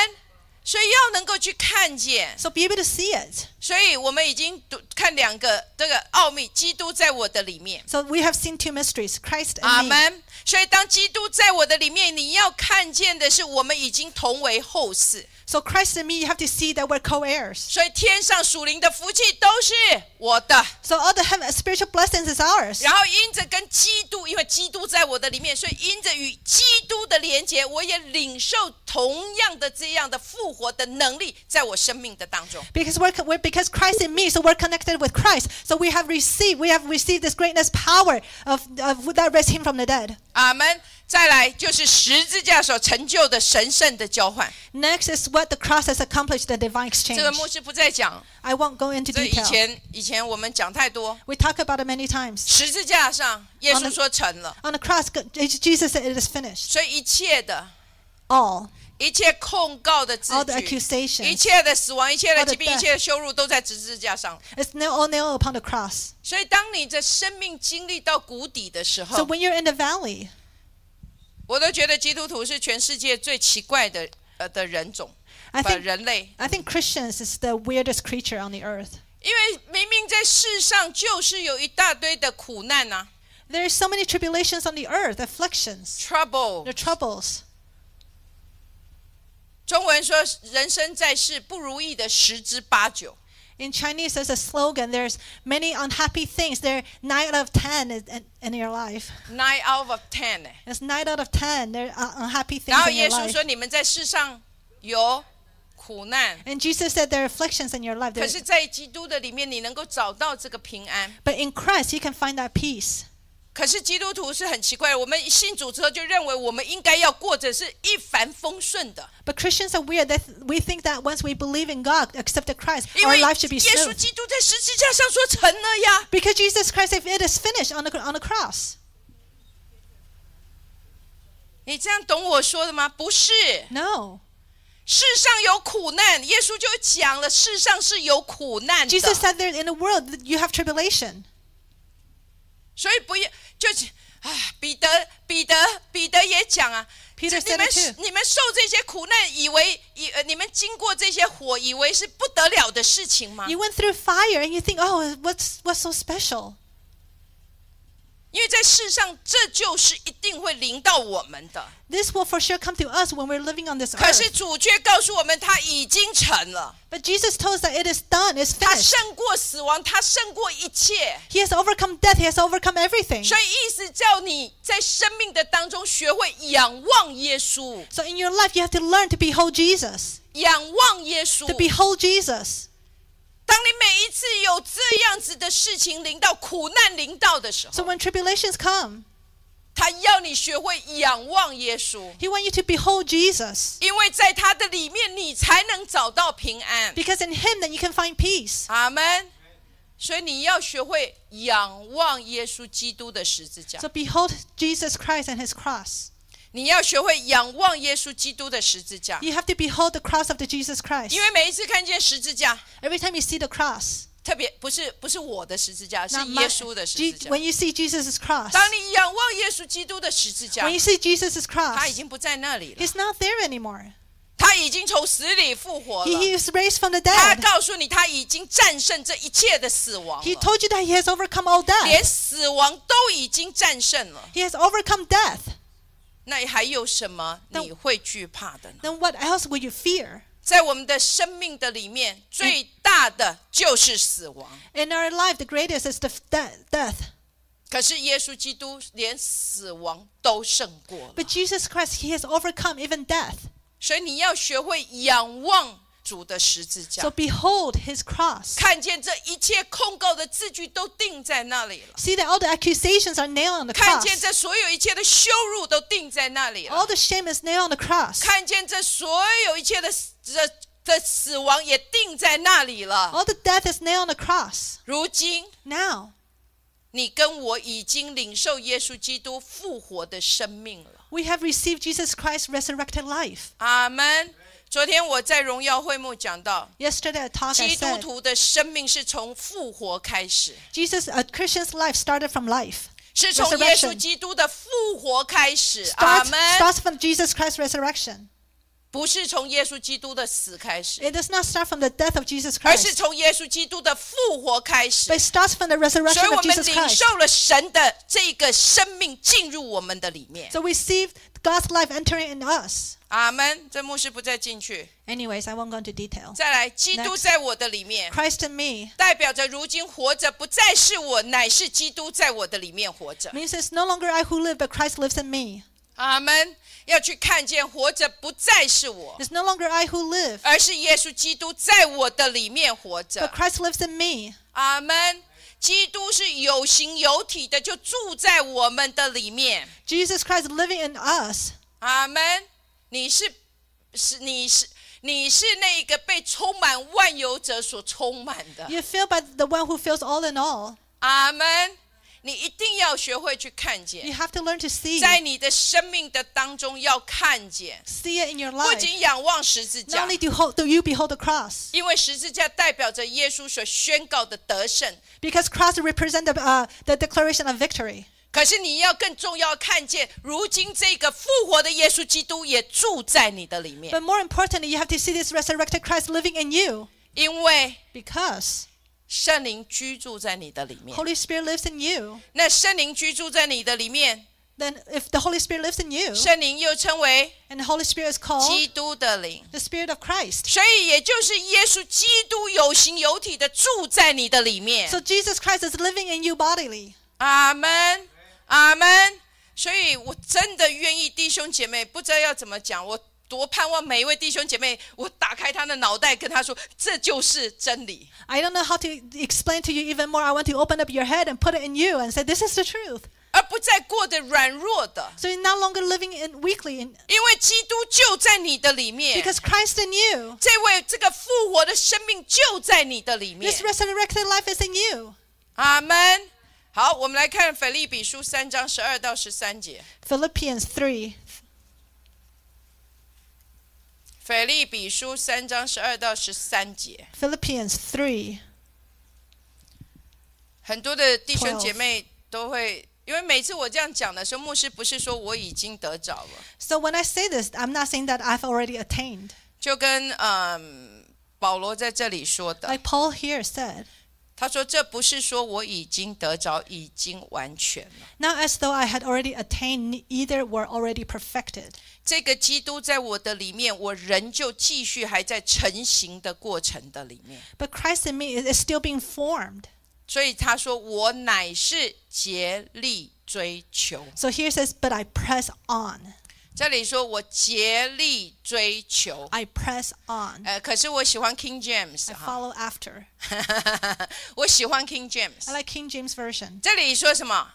所以要能够去看见，So be able to see it. 所以我们已经读看两个这个奥秘，基督在我的里面。So we have seen two mysteries, Christ 阿 and me. 门。所以当基督在我的里面，你要看见的是，我们已经同为后世。So Christ and me, you have to see that we're co-heirs. 所以天上属灵的福气都是我的。 So all the heaven, spiritual blessings is ours. 然后因着跟基督，因为基督在我的里面，所以因着与基督的连结，我也领受同样的这样的复活的能力，在我生命的当中。 Because we're, we're because Christ in me, so we're connected with Christ. So we have received we have received this greatness power of, of that raised him from the dead. 阿门。 再来就是十字架所成就的神圣的交换。Next is what the cross has accomplished, the divine exchange. 这个牧师不再讲，I won't go into 以 detail. 以前以前我们讲太多。We talk about it many times. 十字架上，耶稣 the- 说成了，On the cross, Jesus said it is finished. 所以一切的。All, 一切控告的字 all the，accusations. 一切的死亡，一切的疾病，一切的羞辱，都在十字架上。It's nail, all nailed upon the cross. 所以，当你的生命经历到谷底的时候 So，when you're in the valley, 我都觉得基督徒是全世界最奇怪的呃的人种 think 人类，I think Christians is the weirdest creature on the earth. 因为明明在世上就是有一大堆的苦难呐、There are so many tribulations on the earth, afflictions, trouble, the e troubles. 中文说人生在世不如意的十之八九。In Chinese, there's a slogan. There's many unhappy things. There, nine out of ten is in, in your life. Nine out of ten 哎， It's nine out of ten. There are unhappy 然 things 后 in 耶 your 稣 life. 说你们在世上有苦难， And Jesus said there are afflictions in your life. 可 There- 是，在基督的里面，你能够找到这个平安。 but in Christ, you can find that peace. 可是基督徒是很奇怪的，我们信主之后就认为我们应该要过着是一帆风顺的，But Christians are weird. That we think that once we believe in God, accepted Christ, 因 our 为 life should be smooth. 因为耶稣基督在十字架上说成了呀。Because Jesus Christ, if it is finished on the, on the cross. 你这样懂我说的吗？不是，No. 世上有苦难，耶稣就讲了，世上是有苦难 Jesus 的，said there in the world you have tribulation. 所以不要就是啊，彼得彼得彼得也讲啊。Peter 你们你们受这些苦难，以为以呃你们经过这些火，以为是不得了的事情吗？You went through fire and you think, oh, what's what's so special? 因为在世上，这就是一定会临到我们的。 This will for sure come to us when we're living on this 可是 earth. 主却告诉我们，他已经成了， But Jesus told us that it is done, it's 他 finished. 胜过死亡，他胜过一切。 He has overcome death, he has overcome everything. 所以意思叫你在生命的当中学会仰望耶稣， So in your life, you have to learn to behold Jesus. 仰望耶稣 To。behold Jesus. 当你每一次有这样子的事情临到苦难临到的时 So 候， when tribulations come, 他要你学会仰望耶稣， he wants you to behold Jesus. 因为在他的里面你才能找到平安。 Because in him then you can find peace. 阿门。所以你要学会仰望耶稣基督的十字架， So behold Jesus Christ and his cross. 你要学会仰望耶稣基督的十字架， You have to behold the cross of the Jesus Christ. 因为每一次看见十字架， Every time you see the cross, 特别不是不是我的十字架，是 not my- 耶稣的十 Je- 字架。 when you see Jesus' cross, 当你仰望耶稣基督的十字架 when，you see Jesus' 他已 cross, 经不在那里了， he's not there anymore. 他已经从死里复活 He, 了。 he is raised from the 他 dead. 告诉你，他已经战胜这一切的死亡 He 了， told you that he has overcome all 连 death. 死亡都已经战胜了。 He has overcome death. 那还有什么你会惧怕的呢？Then what else would you fear? 在我们的生命的里面，最大的就是死亡。In our life, the greatest is the death. 可是耶稣基督连死亡都胜过了，But Jesus Christ, He has overcome even death. 所以你要学会仰望主的十字架 So，behold His cross. 看见这一切控告的字句都定在那里了， See that all the accusations are nailed on the 看 cross. 见这所有一切的羞辱都定在那里 All 了， the shame is nailed on the cross. 看见这所有一切的死这的死亡也定在那里了。 All the death is nailed on the cross. 如今 Now, 你跟我已经领受耶稣基督复活的生命了。 we have received Jesus Christ's resurrected life. 阿门。 昨天我在荣耀会幕讲到，Yesterday, I 基督徒的生命是从复活开始，Jesus, a Christian's life started from life. 是从耶稣基督的复活开始。阿门。starts from Jesus Christ's resurrection. 不是从耶稣基督的死开始， It does not start from the death of Jesus 而是 Christ, 从耶稣基督的复活开始 but。it starts from the 所 resurrection 以我 of 们 Jesus 领 Christ. 受了神的这个生命进入我们的里面。 So we receive God's life entering in us. 阿门。这牧师不再进去。 Anyways, I won't go into detail. 再来，基督 Next 在我的里面， Christ in me 代表着如今活着不再是我，乃是基督在我的里面活着。 means it's no longer I who live, but Christ lives in me. 阿门。 要去看见活着不再是我，It's no longer I who live, 而是耶稣基督在我的里面活着 but。Christ lives in me. 阿门。基督是有形有体的，就住在我们的里面。Jesus Christ living in us. 阿门。你是是你是你是那个被充满万有者所充满的。You feel by the one who feels all in all. 阿门。你一定要学会去看 You 见， have to learn to see. 在你的生命的当中要看见， See it in your 不 life. 仅仰望十字 Not 架， only do, hold, do you behold the cross, 因为十字架代表着耶稣所宣告的得胜。 because cross represent the, uh, the declaration of victory. 可是你要更重要看见，如今这个复活的耶稣基督也住在你的里面， But more importantly, you have to see this resurrected Christ living in you, 因为 because 圣灵居住在你的里面。Holy Spirit lives in you. 那圣灵居住在你的里面，Then, if the Holy Spirit lives in you, 圣灵又称为 and the Holy Spirit is called 基督的灵，the Spirit of Christ. 所以也就是耶稣基督有形有体的住在你的里面。So Jesus Christ is living in you bodily. 阿门，阿门。所以我真的愿意弟兄姐妹，不知道要怎么讲，我多盼望每一位弟兄姐妹，我打开他的脑袋，跟他说，这就是真理。 I don't know how to explain to you even more. I want to open up your head and put it in you and say, This is the truth. 而不再过得软弱的， So you're no longer living in weakly in, 因为基督就在你的里面， because Christ in you. 这位这个复活的生命就在你的里面 This。resurrected life is in you. 阿门。好，我们来看腓立比书三章十二到十三节。 Philippians 3. 腓利比书三章十二到十三节，Philippians three 很多的弟兄姐妹都会，因为每次我这样讲的时候，牧师不是说我已经得着了，So when I say this, I'm not saying that I've already attained. 就跟嗯保罗在这里说的，Like Paul here said, 他说这不是说我已经得着，已经完全了。not as though I had already attained, either were already perfected. 这个基督在我的里面，我仍旧继续还在成型的过程的里面。 But Christ in me is is still being formed. 所以他说：“我乃是竭力追求。 So here it says, But I press on. ”这里说我竭力追求。 I press on. 呃，可是我喜欢 King James I 哈， follow after. 我喜欢 <laughs> King James。 I like King James Version. 这里说什么？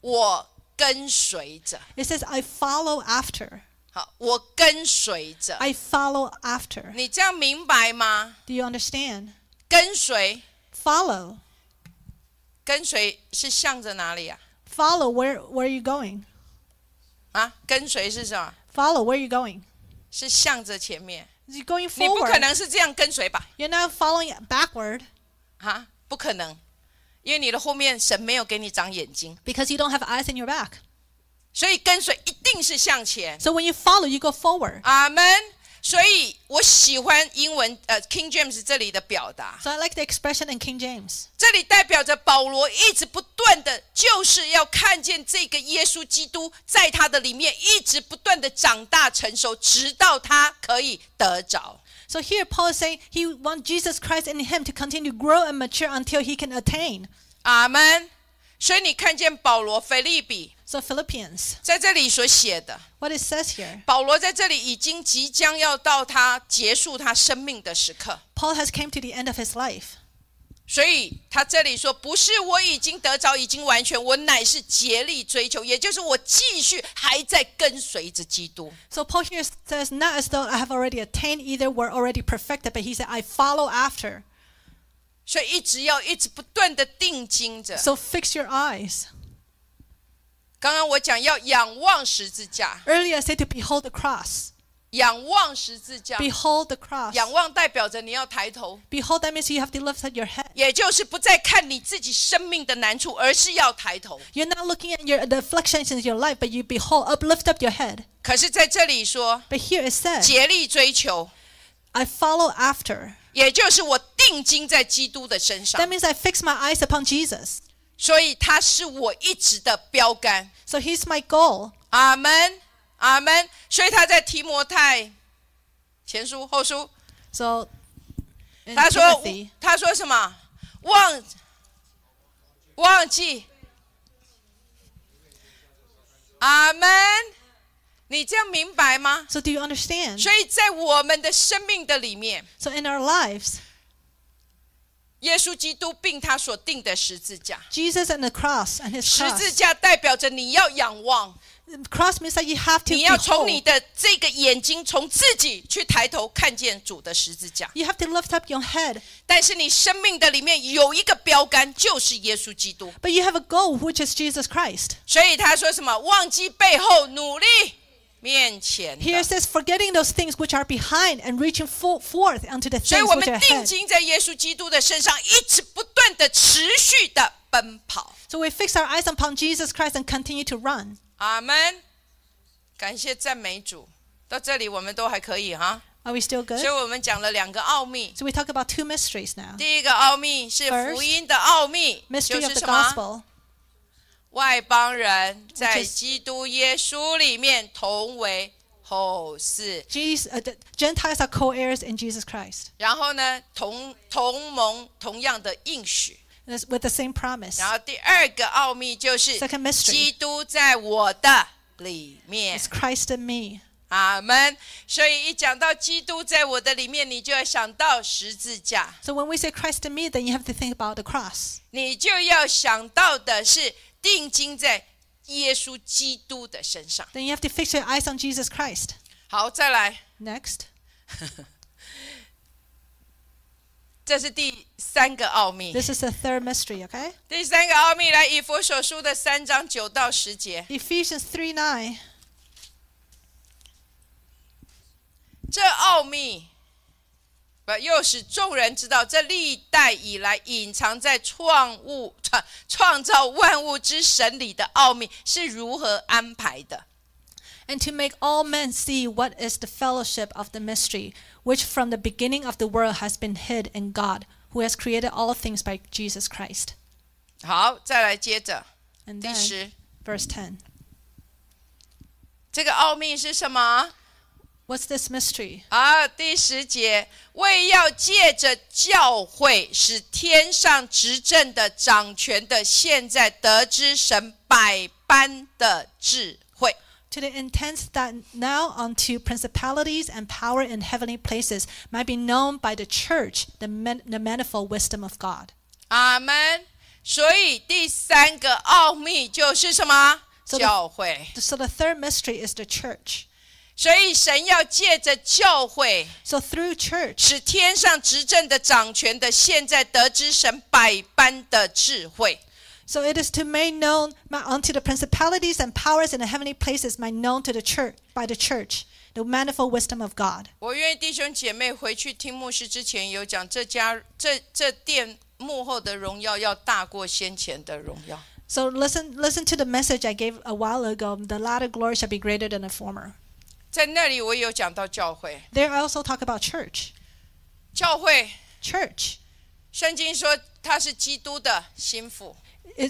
我跟随着， It says, I follow after. 好，我跟随着。I follow after. 你这样明白吗？Do you understand? 跟随，Follow. 跟随是向着哪里啊？Follow. Where, where are you going? 啊，跟随是什么？Follow. Where are you going? 是向着前面。You're going forward. 你不可能是这样跟随吧？You're not following backward 啊，不可能，因为你的后面神没有给你长眼睛，because you don't have eyes in your back. 所以跟随一定是向前。So when you follow, you go forward. 阿门。所以我喜欢英文呃 King James 这里的表达。So I like the expression in King James. 这里代表着保罗一直不断的，就是要看见这个耶稣基督在他的里面一直不断的长大成熟，直到他可以得着。So here Paul is saying he wants Jesus Christ in him to continue grow and mature until he can attain. 阿门。所以你看见保罗、腓立比。So Philippians, 在这里所写的， what it says here, 保罗在这里已经即将要到他结束他生命的时刻， Paul has came to the end of his life. 所以他这里说，不是我已经得着，已经完全，我乃是竭力追求，也就是我继续还在跟随着基督。 So Paul here says, not as though I have already attained either, we're already perfected, but he said, I follow after. 所以一直要一直不断的定睛着。 So fix your eyes. 刚刚我讲要仰望十字架， Earlier I said to behold the cross. 仰望十字架， Behold the cross. 仰望代表着你要抬头， Behold, that means you have to lift up your head. 也就是不再看你自己生命的难处，而是要抬头。 You're not looking at your the afflictions in your life, but you behold up, lift up your head. 可是在这里说， But here it says, 竭力追求， I follow after. 也就是我定睛在基督的身 That 上， means I fix my eyes upon Jesus. 所以他是我一直的标杆。So he's my goal. 阿门，阿门。所以他在提摩太前书后书，So 他说他说什么？忘忘记。阿门。你这样明白吗？so do you understand? 所以在我们的生命的里面，So in our lives, 耶稣基督并他所定的十字架，Jesus and the cross and his 十字 cross. 字架代表着你要仰望，The cross means that you have to 你要从你 behold. 的这个眼睛，从自己去抬头看见主的十字架。You have to lift up your head. 但是你生命的里面有一个标杆，就是耶稣基督。But you have a goal, which is Jesus Christ. 所以他说什么？忘记背后，努力面前 Here 的 it。says, forgetting those things which are behind and reaching fo- forth unto the 所以 things 我 which 们 are 定 ahead. 睛在耶稣基督的身上，一直不断的、持续的奔跑。 So we fix our eyes upon Jesus Christ and continue to run. 阿门！感谢赞美主。到这里我们都还可以哈， Are we still 所 good? 以我们讲了两个奥秘。 So we talk about two mysteries now. 第一个奥秘是 First, 福音的奥秘，就 Mystery of 是 the 什么？ 外邦人在基督耶稣里面同为后嗣，Jesus, uh, the Gentiles are co-heirs in Jesus Christ 然后呢，同同盟同样的应许。With the same promise. 然后第二个奥秘就是 Second mystery 基督在我的里面 It's，Christ in me. 阿门。所以一讲到基督在我的里面，你就要想到十字架，So when we say Christ in me, then you have to think about the cross. 你就要想到的是定睛在耶稣基督的身上。Then you have to fix your eyes on Jesus Christ. 好，再来。Next，这是第三个奥秘。This <laughs> is the third mystery. Okay. 第三个奥秘，来以弗所书的三章九到十节。Ephesians three nine。这奥秘。不<laughs> 又使众人知道，这历代以来隐藏在创物创创造万物之神里的奥秘是如何安排的。 And to make all men see what is the fellowship of the mystery, which from the beginning of the world has been hid in God, who has created all things by Jesus Christ. 好，再来接着 And 第 then, 十， verse 10. 这个奥秘是什么？ What's this mystery? 啊，第十节，为要借着教会，使天上执政的、掌权的，现在得知神百般的智慧。 To the intent that now unto principalities and power in heavenly places might be known by the church the, man, the manifold wisdom of God. 阿门。所以第三个奥秘就是什么？ So the- 教会。 So the third mystery is the church. 所以神要借着教会， So through church, 使天上执政的、掌权的，现在得知神百般的智慧。 so it is to make known ma- unto the principalities and powers in the heavenly places might known to the church by the church the manifold wisdom of God. 我愿意弟兄姐妹回去听牧师之前有讲，这家这这殿幕后的荣耀要大过先前的荣耀。 So listen listen to the message I gave a while ago. The latter glory shall be greater than the former. 在那里我有讲到教会。There I also talk about church. 教会 Church.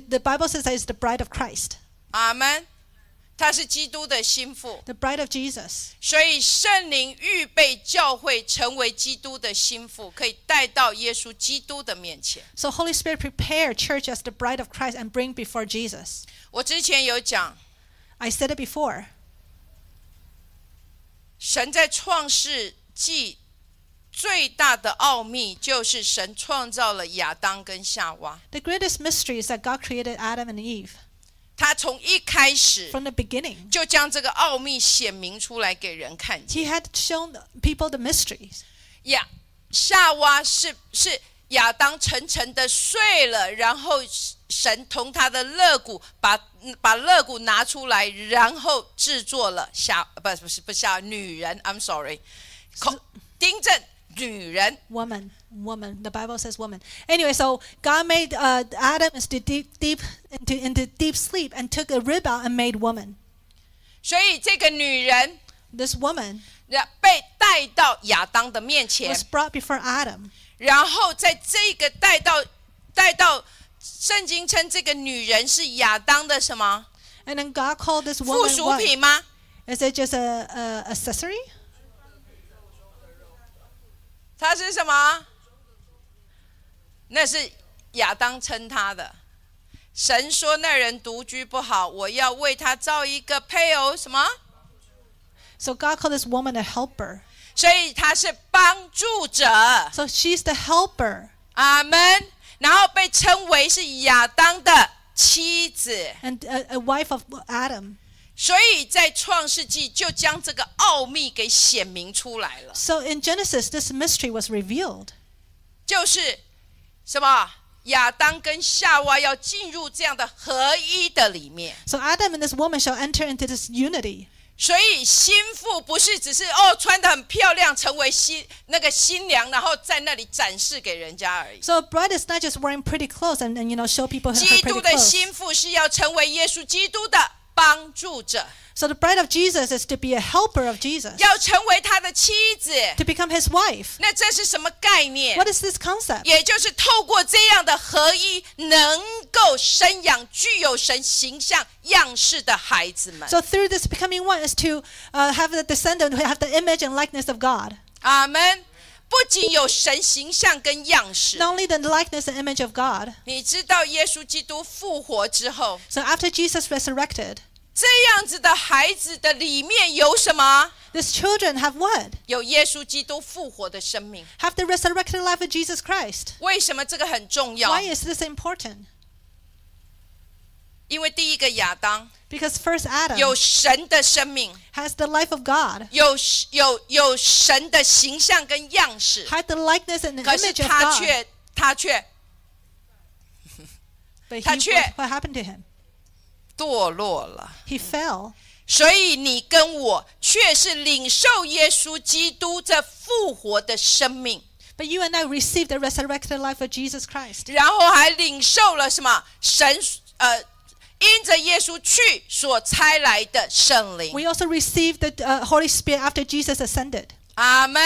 the Bible says that it's the bride of Christ. 阿门。他是基督的新妇。The bride of Jesus. 所以圣灵预备教会成为基督的新妇，可以带到耶稣基督的面前。So Holy Spirit prepare church as the bride of Christ and bring before Jesus. 我之前有讲。I said it before. 神在创世纪最大的奥秘，就是神创造了亚当跟夏娃。The greatest mystery is that God created Adam and Eve 他从一开始 from the beginning. 就将这个奥秘显明出来给人看见。He had shown people the mysteries. 亚夏娃是是亚当沉沉的睡了，然后神从他的肋骨把把肋骨拿出来，然后制作了夏不不是不是夏女人，I'm sorry，口丁正女人。Woman, woman. The Bible says woman. Anyway, so God made uh, Adam into deep, deep into into deep sleep and took a rib out and made woman. 所以这个女人 This woman 然被带到亚当的面前 was，brought before Adam. 然后在这个带到带到圣经称这个女人是亚当的什么 And then God called this 附 woman 附属品吗？Is it just a, a accessory? 她是什么？那是亚当称她的。神说那人独居不好，我要为他造一个配偶，什么？So God called this woman a helper. 所以她是帮助者。So she's the helper. 阿门。然后被称为是亚当的妻子，and a, a wife of Adam. 所以在创世纪就将这个奥秘给显明出来了，So in Genesis, this mystery was revealed. 就是什么？亚当跟夏娃要进入这样的合一的里面。So Adam and this woman shall enter into this unity. 所以心腹不是只是哦穿的很漂亮，成为新那个新娘，然后在那里展示给人家而已。So bride is not just wearing pretty clothes and, and you know show people her, pretty clothes. 基督的心腹是要成为耶稣基督的帮助者，So the bride of Jesus is to be a helper of Jesus, 要成为他的妻子。 to become his wife. 那这是什么概念？ What is this concept? 也就是透过这样的合一，能够生养具有神形象样式的孩子们。 So through this becoming one is to uh, have the descendant who have the image and likeness of God. 阿门。不仅有神形象跟样式， Not only the likeness and image of God. 你知道耶稣基督复活之后， So after Jesus resurrected, 这样子的孩子的里面有什么？these children have what? 有耶稣基督复活的生命。Have the resurrected life of Jesus Christ. 为什么这个很重要？Why is this important? 因为第一个亚当 Because first Adam 有神的生命，has the life of God, 有有有神的形象跟样式，had the likeness and the 可是 image of 他 God. 却他却 But he, 他却- what happened to him? 堕落了。 He fell. 所以你跟我却是领受耶稣基督这复活的生命， But you and I received the resurrected life of Jesus Christ. 然后还领受了什么？神呃，因着耶稣去所差来的圣灵。 We also received the uh, Holy Spirit after Jesus ascended. 阿门。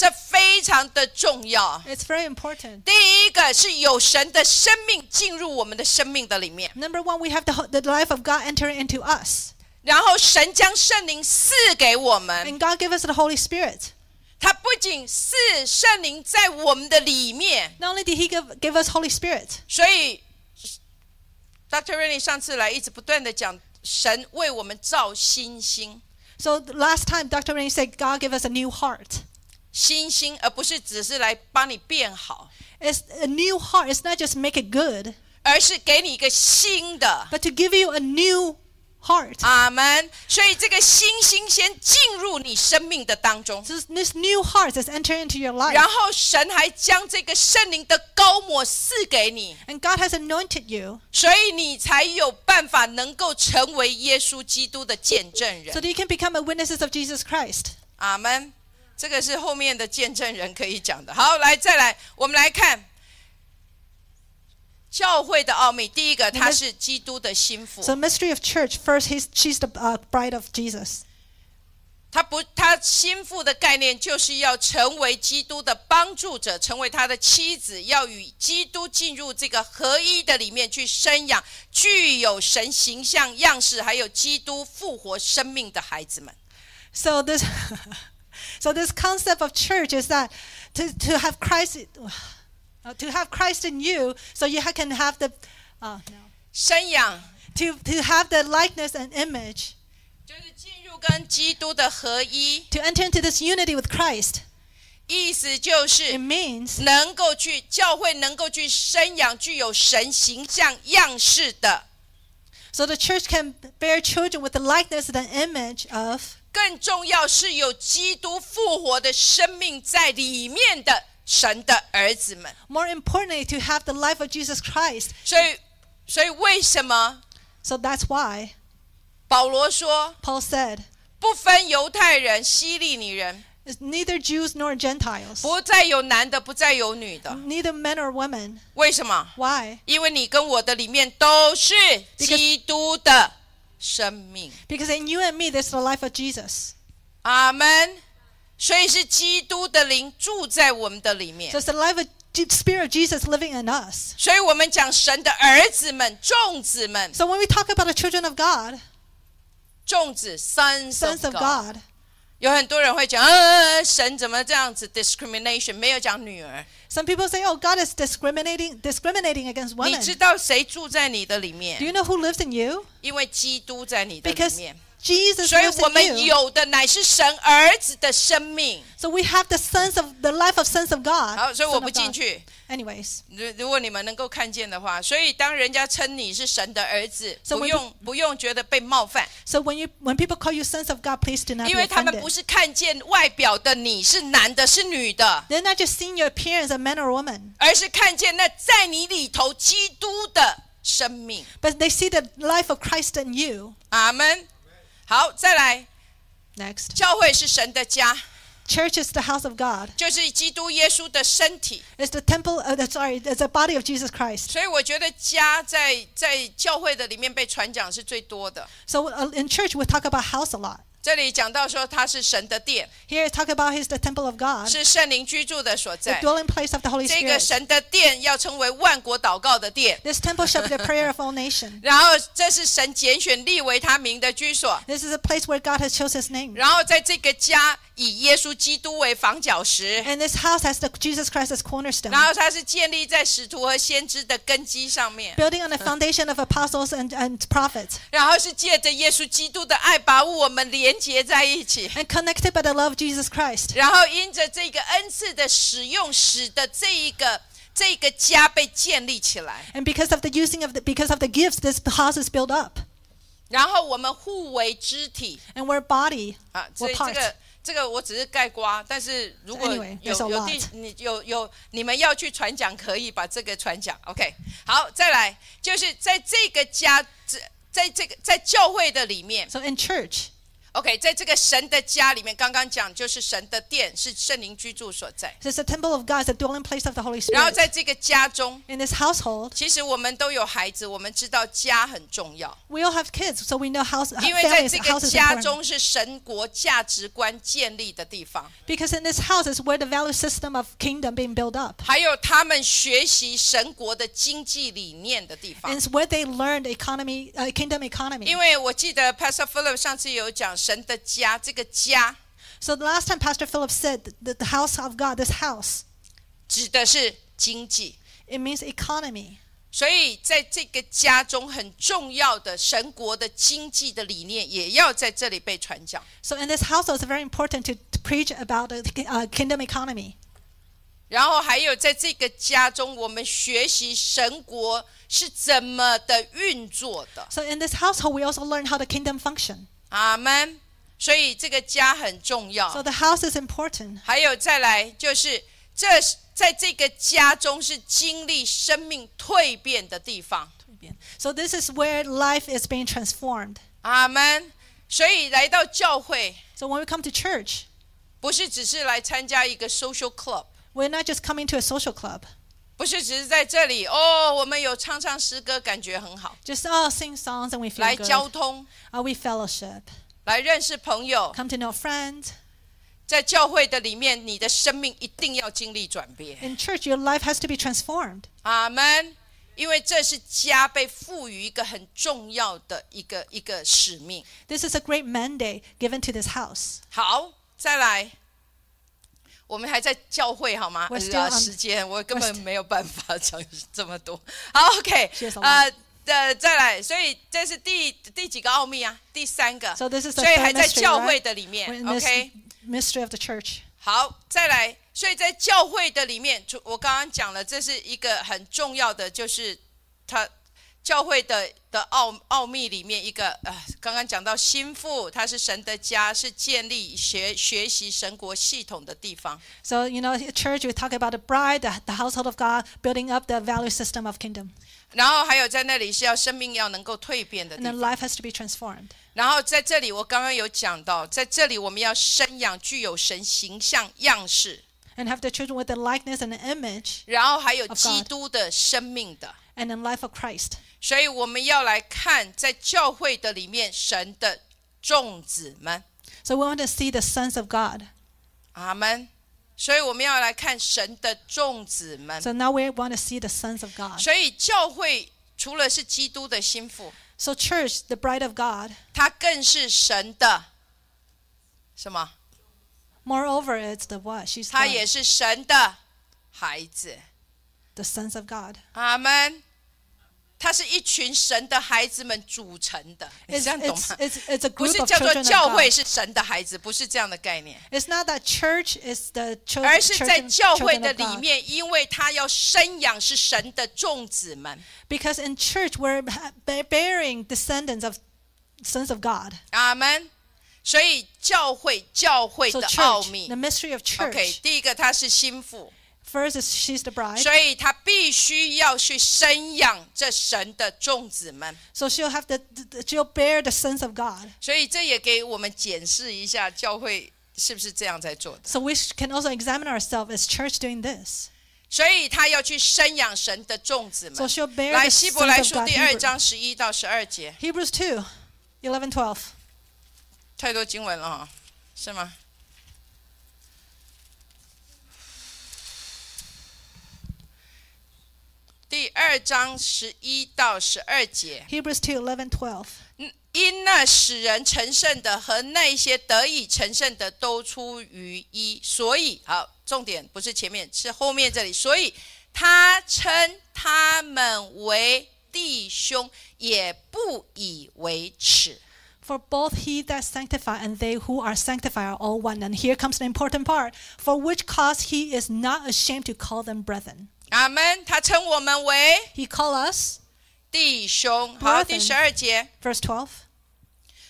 这非常的重要。It's very important. 第一个是有神的生命进入我们的生命的里面。Number one, we have the the life of God entering into us. 然后神将圣灵赐给我们。And God gave us the Holy Spirit. 他不仅是圣灵在我们的里面，Not only did He give give us Holy Spirit, Dr. Rennie 上次来一直不断的讲，神为我们造新心。So last time Dr. Rennie said God gave us a new heart. 新心，而不是只是来帮你变好。It's a new heart. It's not just make it good. 而是给你一个新的。But to give you a new heart. 阿门。所以这个新心先进入你生命的当中。So new heart has entered into your life. 然后神还将这个圣灵的膏抹赐给你。And God has anointed you. 所以你才有办法能够成为耶稣基督的见证人。So that you can become a witnesses of Jesus Christ. 阿门。这个是后面的见证人可以讲的。好，来再来，我们来看教会的奥秘。第一个，他是基督的心腹。So mystery of church. First, he's, she's the uh, bride of Jesus. 他不，他心腹的概念就是要成为基督的帮助者，成为他的妻子，要与基督进入这个合一的里面去生养具有神形象样式，还有基督复活生命的孩子们。So this, <laughs> so this concept of church is that to, to have Christ, uh, to have Christ in you, so you ha- can have the, uh, no, 生养 to to have the likeness and image, 就是进入跟基督的合一， to enter into this unity with Christ. 意思就 It 是 means 能够去教会能够去生养具有神形象样式的。 so the church can bear children with the likeness and image of, 更重要是有基督复活的生命在里面的神的儿子们。more importantly, to have the life of Jesus Christ. 所以，所以为什么 So that's why 保罗说 Paul said, 不分犹太人、希利尼人，"It's neither Jews nor Gentiles, 不再有男的，不再有女的？neither men or women. 为什么？Why? 因为你跟我的里面都是基督的生命。 Because in you and me, there's the life of Jesus. 阿门。所以是基督的灵住在我们的里面 So。it's the life of Je- Spirit of Jesus living in us. 所以我们讲神的儿子们、众子们、 So when we talk about the children of God, 众子 sons sons of of God， God, 有很多人会讲，呃，神怎么这样子 discrimination？没有讲女儿。 some people say, "Oh, God is discriminating discriminating against 你 women." 知道谁住在你的里 Do 面？ you know who lives in you? 因为基督在你的里 Because 面， Jesus 所以 lives 我 in 们 you. 有的乃是神儿子的生命。 So we have the sons of the life of sons of God. 好，所以 son 我 of 不进 God. 去。 Anyways, 如如果你们能够看见的话，所以当人家称你是神的儿子， So 不 when 用不用觉得被冒犯， so when you when people call you sons of God, please do not 因 be 为他们 offended. 不是看见外表的你是男的，是女的， They're not just seeing your appearance as man or woman, 而是看见那在你里头基督的生命。 but they see the life of Christ in you. 阿门。好，再来， Next, 教会是神的家， church is the house of God. 就是基督耶稣的身体。 It's the temple. Uh, sorry, it's the body of Jesus Christ. 所以我觉得家在在教会的里面被传讲是最多的。 So uh, in church we talk about house a lot. 这里讲到说它是神的殿， Here talk about He's the temple of God, 是圣灵居住的所 the 在。 dwelling place of the Holy 这个 Spirit. 神的殿要成为万国祷告的殿， This temple shall be the prayer of all nations. 然后这是神拣选立为他名的居所， This is <laughs> a place where God has chosen His name. 然后在这个家以耶稣基督为房角石， And this house has the Jesus Christ as cornerstone, 然后它是建立在使徒和先知的根基上面， building on the foundation of apostles and, and prophets, 然后是借着耶稣基督的爱把我们连 结在一起。and connected by the love of Jesus Christ. 然后因着这个恩赐的使用，使得这一个这个家被建立起来。And because of the using of the because of the gifts, this house is built up, 然后我们互为肢体 and we're body. 啊，所以这个这个我只是盖瓜，但是如果 Anyway, 有有地你有有你们要去传讲，可以把这个传讲。OK，好，再来就是在这个家，这在这个在教会的里面 So in church, ，OK，在这个神的家里面，刚刚讲就是神的殿，是圣灵居住所在。 it's the temple of God, it's the dwelling place of the Holy 然后 Spirit. 在这个家中， In this household, 其实我们都有孩子，我们知道家很重要， we all have kids, so we know house 因为在 family is 这个 house is 家 important. 中是神国价值观建立的地方。 Because in this house is where the value system of kingdom being built up. 还有他们学习神国的经济理念的地方 And。it's where they learned economy, uh, kingdom economy. 因为我记得 Pastor Philip 上次有讲 神的家，这个家 So the last time Pastor Philip said that the house of God, this house, 指的是经济， it means economy. 所以在这个家中很重要的神国的经济的理念，也要在这里被传讲。 So in this household, it's very important to, to preach about the uh, kingdom economy. 然后还有在这个家中，我们学习神国是怎么的运作的。 So in this household, we also learn how the kingdom function. 阿门。所以这个家很重要。 So the house is important. 还有再来就是，这在这个家中是经历生命蜕变的地方。 So this is where life is being transformed. 阿门。所以来到教会， So when we come to church, 不是只是来参加一个 social club， we're not just coming to a social club, 不是只是在这里哦，我们有唱唱诗歌，感觉很好。 just oh sing songs and we feel 来交 good. 通， Oh, we fellowship. 来认识朋友， come to know friends. 在教会的里面，你的生命一定要经历转变。 In church, your life has to be transformed 阿门。因为这是家被赋予一个很重要的一个一个使命。 This is a great mandate given to this house. 好，再来， 我们还在教会，好吗？对啊，时间我根本没有办法讲这么多。好，OK，呃，呃，再来，所以这是第第几个奥秘啊？第三个。所以还在教会的里面，OK，mystery of the church。好，再来，所以在教会的里面，我刚刚讲了，这是一个很重要的，就是他。教会的的奥奥秘里面一个呃，刚刚讲到心腹，它是神的家，是建立学学习神国系统的地方。So, you know, church, we talk about the bride, the, the household of God, building up the value system of kingdom. 然后还有在那里是要生命要能够蜕变的 And then。life has to be transformed. 然后在这里，我刚刚有讲到，在这里我们要生养具有神形象样式，And have the children with the likeness and the image 然后还有基督的生命的。and the life of Christ. 所以我们要来看在教会的里面神的众子们。So we want to see the sons of God. 阿门。所以我们要来看神的众子们。So now we want to see the sons of God. 所以教会除了是基督的新妇，So church, the bride of God. God，它更是神的什么？Moreover, it's the what? She's 它也是神的孩子。The sons of God. 阿门。它是一群神的孩子们组成的，你这样懂吗不是叫做教会是神的孩子，不是这样的概念。It's not that church is the chil- 而是在 children, 教会 children 的里面，因为他要生养是神的众子们，Because in church, we're bear- bearing descendants of sons of God. 阿门。所以教会教会的奥秘 the mystery of church. OK，第一个他是心腹，First is she's the bride. 所以他必须要去生养这神的众子们。 So she'll have the, the she'll bear the sons of God. 所以这也给我们检视一下教会是不是这样在做的。 So we sh- can also examine ourselves as church doing this. 所以他要去生养神的众子 So 们。 she'll bear 来， the 希伯 sons 来 of 书 God. 第二 Hebrew- 章十一到十二节， Hebrews 2, 11, 12. 太多经文了哈，是吗？ 第二章十一到十二节，Hebrews 2, 11, 12. 嗯因那使人成圣的和那些得以成圣的都出于一，所以好，重点不是前面，是后面这里，所以他称他们为弟兄，也不以为耻。For both he that sanctify and they who are sanctified are all one. And here comes the important part. For which cause he is not ashamed to call them brethren. 阿门。他称我们为 He call us, 弟兄。好， Brethren 第十二节 verse 12.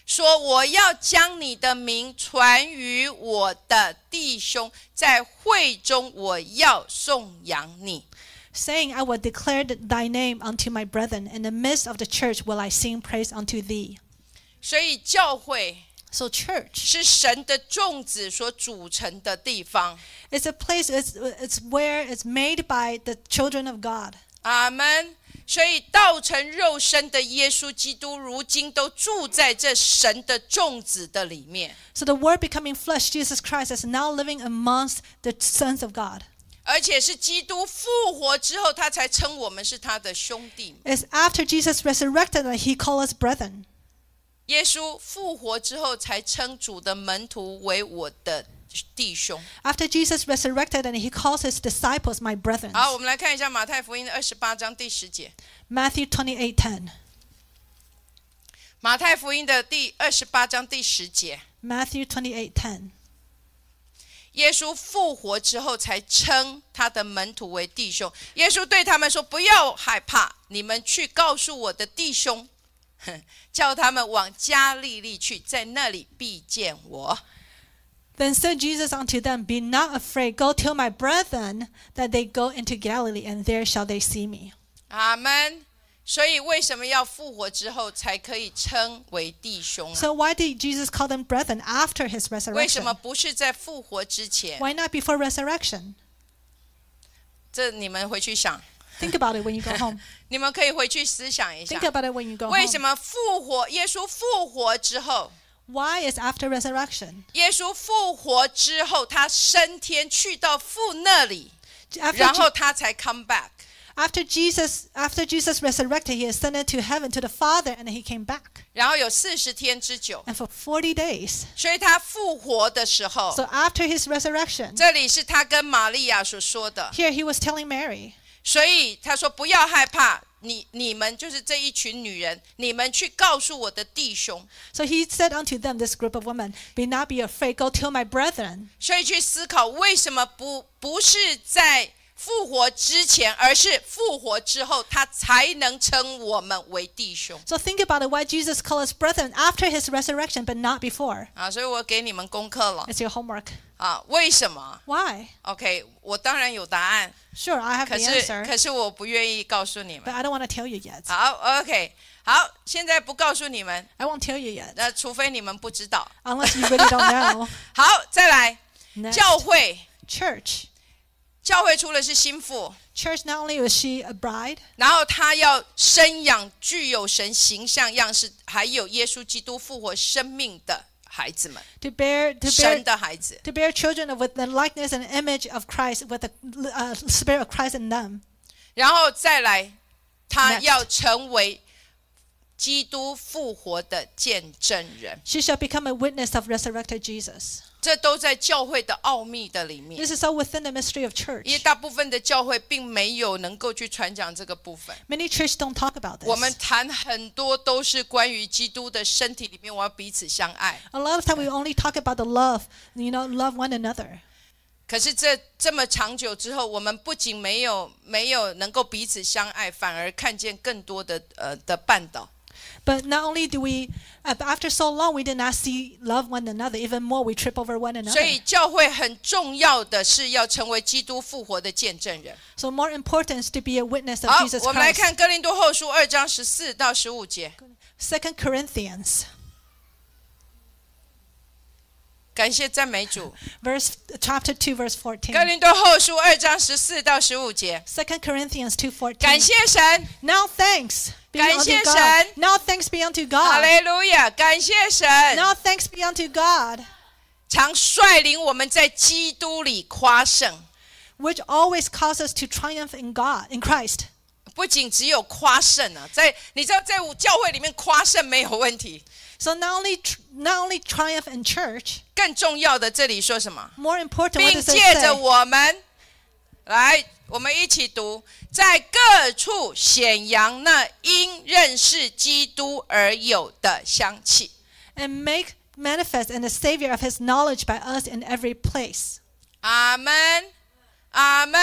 说：“我要将你的名传于我的弟兄，在会中我要颂扬你。 saying, I will declare th- thy name unto my brethren. In the midst of the church will I sing praise unto thee. ”所以教会 So church 是神的众子所组成的地方。 is a place, it's, it's where it's made by the children of God. 阿门。所以道成肉身的耶稣基督，如今都住在这神的众子的里面。 So the word becoming flesh, Jesus Christ, is now living amongst the sons of God. 而且是基督复活之后，他才称我们是他的兄弟。 It's after Jesus resurrected that he called us brethren. 耶稣复活之后，才称主的门徒为我的弟兄。After Jesus resurrected and he calls his disciples my brethren. 好，我们来看一下马太福音的二十八章第十节。Matthew twenty eight ten. 马太福音的第二十八章第十节，Matthew twenty eight ten. 耶稣复活之后，才称他的门徒为弟兄。耶稣对他们说：“不要害怕，你们去告诉我的弟兄，哼 <laughs> 叫他们往加利利去，在那里必见我。” Then said Jesus unto them, Be not afraid, go tell my brethren that they go into Galilee, and there shall they see me. 阿门。所以为什么要复活之后才可以称为弟兄啊？ So why did Jesus call them brethren after his 为什 resurrection? 么不是在复活之前？ Why not before resurrection? 这你们回去想， Think about it when you go home. <laughs> 你们可以回去思想一下 Think，about it when you go 为什 home. 么复活？耶稣复活之后， Why is after resurrection? 耶稣复活之后，他升天去到父那里， After, 然 Je- 后他才 come back。 after Jesus after Jesus resurrected, he ascended to heaven to the Father and he came back. 然后有四十天之久， And for 40 days. 所以他复活的时候， So after his resurrection, 这里是他跟玛利亚所说的， here he was telling Mary, 所以他说不要害怕，你你们就是这一群女人，你们去告诉我的弟兄， So he said unto them, this group of women, Be not be afraid, go tell my brethren. 所以去思考为什么不不是在复活之前，而是复活之后，他才能称我们为弟兄 So think about it, why Jesus called us brethren after his resurrection, but not before. 啊！所以我给你们功课了 It's your homework. 啊，为什么 Why?？OK，我当然有答案，Sure, I have 可 the 是 answer, 可是我不愿意告诉你 but 们。I don't want to tell you yet. 好，OK，好，现在不告诉你们，I won't tell you yet, 那除非你们不知道。unless you really don't know. 好，再来，Next, 教会，church. 教会除了是心腹，Church, not only was she a bride, 然后他要生养具有神形象样式，还有耶稣基督复活生命的孩子们， to bear to 神 bear 的孩子。 to bear children with the likeness and image of Christ, with the uh, spirit of Christ in them. 然后再来，他 Next 要成为基督复活的见证人， She shall become a witness of resurrected Jesus. 这都在教会的奥秘的里面。This is all within the mystery of church. 因为大部分的教会并没有能够去传讲这个部分。Many churches don't talk about this. 我们谈很多都是关于基督的身体里面，我要彼此相爱。A lot of time we only talk about the love, you know, love one another. 可是这这么长久之后，我们不仅没有没有能够彼此相爱，反而看见更多的呃的绊倒。But not only do we, uh, but after so long, we did not see love one another. Even more, we trip over one 所以 another. 教会很重要的是要成为基督复活的见证人。 So more important is to be a witness of 好 Jesus，我们来 Christ. 看哥林多后书二章十四到十五节。 Second Corinthians, 感谢赞美主。 verse chapter two, verse 哥 fourteen. 林多后书二章十四到十五节。 Second Corinthians two 感 fourteen. 谢神， Now thanks be 感 unto 谢 God. 神。 Now thanks be unto 哈 God. 利路亚！感谢神， Now thanks be unto God, 常率领我们在基督里夸胜。 which always causes us to triumph in God, in Christ. 不仅只有夸胜啊，在你知道，在教会里面夸胜没有问题， So not only tr- not only triumph in church, 更重要的，这里说什么？ more important, what 并 does it 借着 say? 我们，来， 我们一起读，在各处显扬那因认识基督而有的香气。 And make manifest in the Savior of His knowledge by us in every place. 阿门，阿门。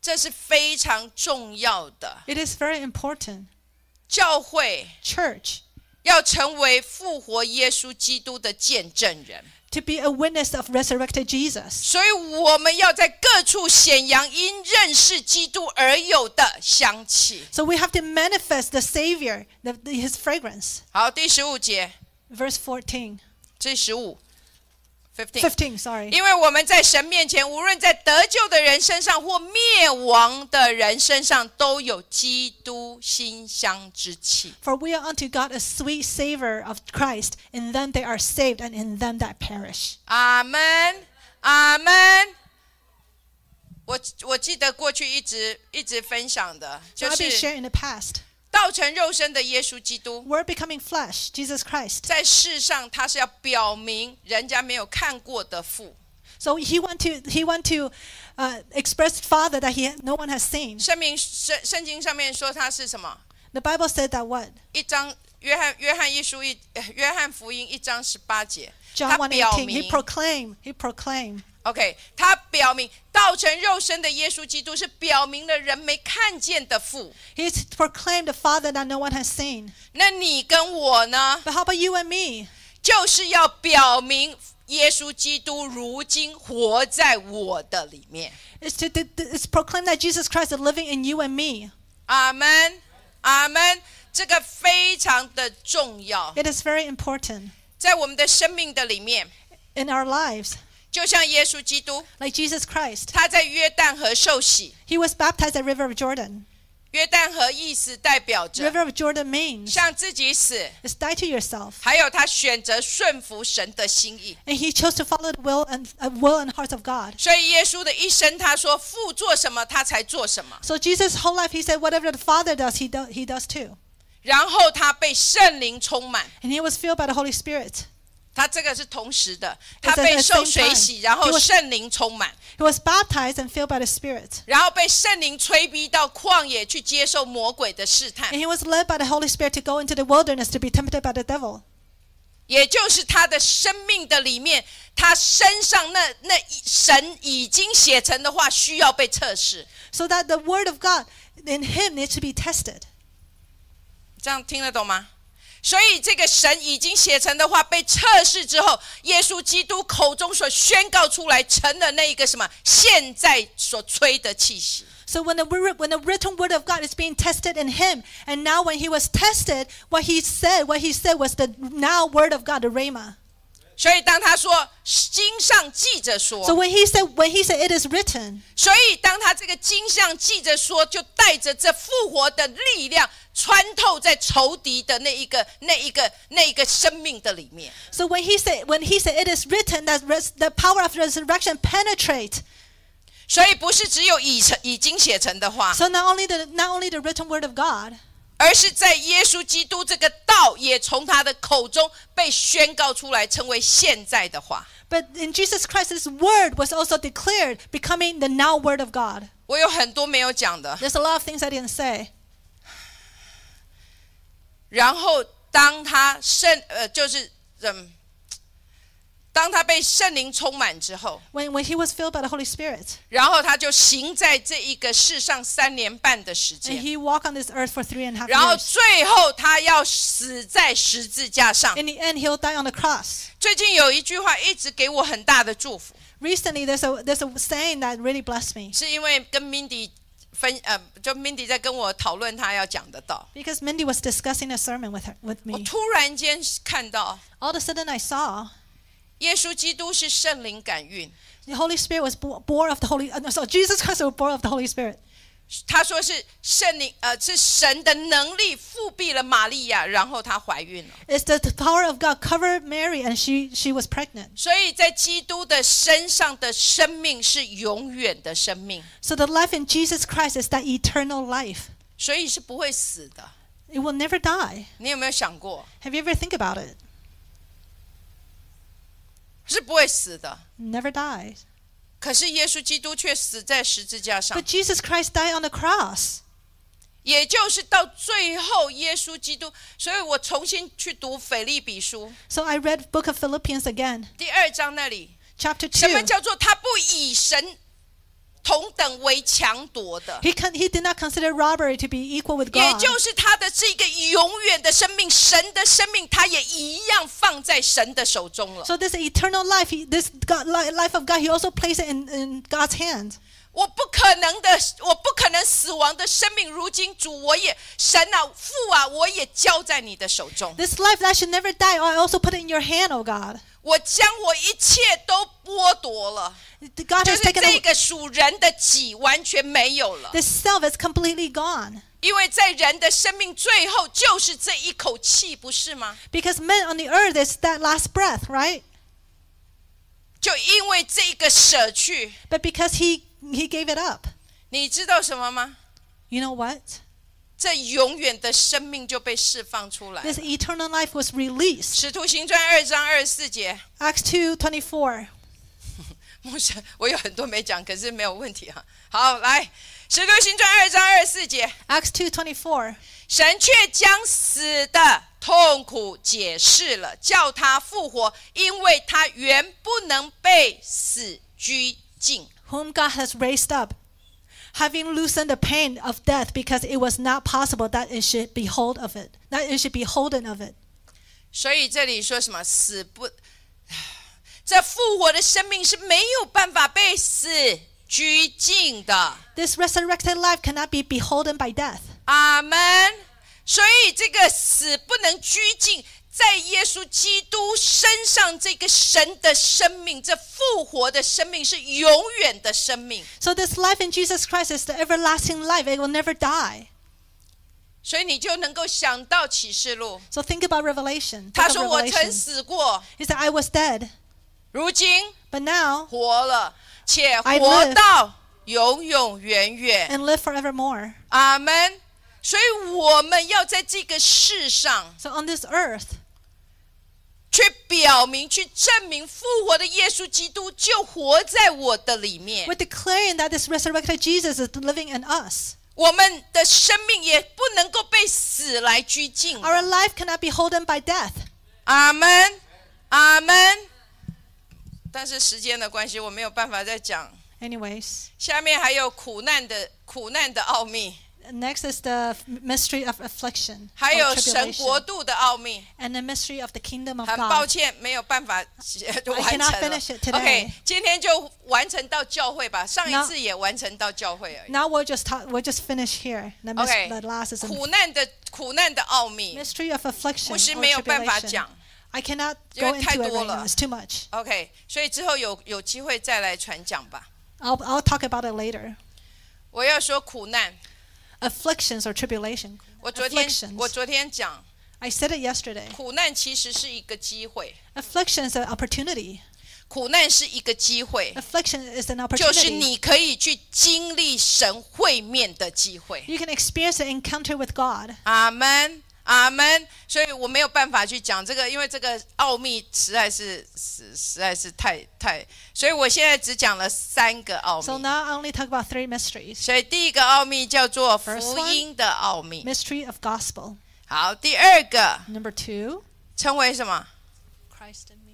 这是非常重要的。 It is very important. 教会 Church 要成为复活耶稣基督的见证人， to be a witness of resurrected Jesus. 所以我们要在各处显扬因认识基督而有的香气。 So we have to manifest the Savior, the, the- His fragrance. 好，第十五节， Verse 14, 这十五 ，fifteen。 15, sorry. 因为我们在神面前，无论在得救的人身上或灭亡的人身上，都有基督馨香之气。 For we are unto God a sweet savor of Christ. In them they are saved, and in them that perish. 阿门，阿门。我我记得过去一直一直分享的， So 就 I've been 是 sharing in the past. 道成肉身的耶稣基督，，We're becoming flesh, Jesus Christ. 在世上他是要表明人家没有看过的父。So he want to he want to uh, express Father that he no one has seen. 圣明圣圣经上面说他是什么？The Bible said that what? 一章约翰约翰一书一呃约翰福音一章十八节他 1:18. 表 He proclaimed. He proclaimed. OK，他表明道成肉身的耶稣基督是表明了人没看见的父。 He proclaimed the Father that no one has seen. 那你跟我呢， But how about you and me? 就是要表明耶稣基督如今活在我的里面。 It's to it's proclaim that Jesus Christ is living in you and me. 阿门，阿门。这个非常的重要， It is very important 在我们的生命的里面， in our lives. 就像耶稣基督， Like Jesus Christ. 他在约旦河受洗， He was baptized at River of Jordan. 约旦河意思代表着 River of Jordan means 向自己死， is die to yourself. 还有他选择顺服神的心意。 And he chose to follow the will and uh, will and hearts of God. 所以耶稣的一生，他说父做什么，他才做什么。 So Jesus' whole life, he said, whatever the Father does, he, do, he does too. 然后他被圣灵充满， And he was filled by the Holy Spirit. 他这个是同时的，他被受水洗，然后圣灵充满，He was baptized and filled by the Spirit. 然后被圣灵催逼到旷野去接受魔鬼的试探 And，he was led by the Holy Spirit to go into the wilderness to be tempted by the devil. 也就是他的生命的里面，他身上那那一神已经写成的话，需要被测试。So that the word of God in him needs to be tested. 这样听得懂吗？所以这个神已经写成的话被测试之后，耶稣基督口中所宣告出来成了那一个什么？现在所吹的气息。So when the when the written word of God is being tested in him, and now when he was tested, what he said, what he said was the now word of God, the Rhema. 所以当他说经上记着说， So when he said, when he said it is written, 所以当他这个经上记着说，就带着这复活的力量穿透在仇敌的那一个、那一个、那一个生命的里面。 so when he said, when he said it is written, that res- the power of resurrection penetrate. 所以不是只有已成已经写成的话， So not only the not only the written word of God, 而是在耶稣基督这个道也从他的口中被宣告出来，成为现在的话。 but in Jesus Christ, His word was also declared, becoming the now word of God. 我有很多没有讲的。 There's a lot of things I didn't say. 然后当他圣呃，就是嗯， 当他被圣灵充满之后， When when he was filled by the Holy Spirit, 然后他就行在这一个世上三年半的时 and 间， he walked on this earth for three and a half 然后 years. 最后他要死在十字架上。 In the end, he'll die on the cross. 最近有一句话一直给我很大的祝福， Recently, there's a there's a saying that really blessed me 是因为跟 Mindy 分呃，就 Mindy 在跟我讨论他要讲的道， because Mindy was discussing a sermon with her with 我 me. 突然间看到 All of a sudden, I saw 耶稣基督是圣灵感孕， the Holy Spirit was bo- born of the Holy. Uh, no, so Jesus Christ was born of the Holy Spirit. 他说是圣灵呃是神的能力复辟了玛利亚，然后她怀孕了。 It's the, the power of God covered Mary, and she she was pregnant. 所以在基督的身上的生命是永远的生命， So the life in Jesus Christ is that eternal life. 所以是不会死的。 It will never die. 你有没有想过， Have you ever think about it? 是不会死的？Never dies. 可是耶稣基督却死在十字架上 But，Jesus Christ died on the cross. 也就是到最后，耶稣基督。所以我重新去读腓利比书 So I read Book of Philippians again, 第二章那里，chapter two. 什么叫做他不以神同等为强夺的？ He con- he did not consider robbery to be equal with 也 God. 就是他的是一个永远的生命，神的生命，他也一样放在神的手中了。 So this eternal life, he, this God, li- life of God, he also placed it in, in God's hand. 我不可能的，我不可能死亡的生命，如今主我也神啊父啊，我也交在你的手中。 This life that should never die, I also put it in your hand, oh God. 我将我一切都剥夺了， God 就 has 是 taken 这 away. 个属人的己完全没有了， This self is completely gone. 因为在人的生命最后就是这一口气，不是吗？ Because man on the earth is that last breath, right? 就因为这个舍去， But because he he gave it up. 你知道什么吗？ You know what? 这永远的生命就被释放出来了。This eternal life was released. 使徒行传二章二十四节，Acts 2:24. <laughs> 牧师，我有很多没讲，可是没有问题哈。好，来，使徒行传二章二十四节，Acts 2:24. 神却将死的痛苦解释了，叫他复活，因为他原不能被死拘禁。whom God has raised up, having loosened the pain of death, because it was not possible that it should be hold of it, that it should be holden of it. 所以这里说什么死不，这复活的生命是没有办法被死拘禁的。 This <sighs> resurrected life cannot be beholden by death. 阿门。所以这个死不能拘禁， 在耶稣基督身上，这个神的生命，这复活的生命是永远的生命。 So this life in Jesus Christ is the everlasting life. It will never die. 所以你就能够想到启示录。 So think about Revelation. 他 Think 说：“ of 我曾 Revelation. 死过， He said, I was dead, 如今 but now 活了，且 I 活 live. 到永永远远。 and live forevermore. 阿门。所以我们要在这个世上 So on this earth, 去表明、去证明复活的耶稣基督就活在我的里面 we're。declaring that this resurrected Jesus is living in us. 我们的生命也不能够被死来拘禁。Our life cannot be holden by death. 阿门，阿门。但是时间的关系，我没有办法再讲。Anyways, 下面还有苦难的苦难的奥秘，next is the mystery of affliction 还 or 有神国 tribulation, 度的奥秘。 and the mystery of the kingdom of 很抱 God. 歉，没有办法就 I 完 cannot 成了 finish it。today. OK，今天就完成到教会吧。上一 Now- 次也完成到教会而已。 Now we'll just talk, we'll just finish here. The, mys- OK， the last is the 苦难的苦难的奥秘。 mystery of affliction 牧师 or 没有办法 tribulation. 讲。 I cannot 因 go 为太 into it 多 right 了 now. It's too much. OK，所以之后有有机会再来传讲吧。 I'll, I'll talk about it later. 我要说苦难， Afflictions or tribulation. 我昨天 Afflictions. 我昨天讲， I said it yesterday. 苦难其实是一个机会， Affliction is an opportunity. 苦难是一个机会， Affliction is an 就是 opportunity. 你可以去经历神会面的机会。 You can experience an encounter with God. 阿门， 阿门。所以我没有办法去讲这个，因为这个奥秘实在是实实在是太太，所以我现在只讲了三个奥 So 秘。 now I only talk about three mysteries. 所以第一个奥秘叫做 First 福 one 音的奥秘。 Mystery of gospel. 好，第二个 Number two, 称为什么？ Christ in me.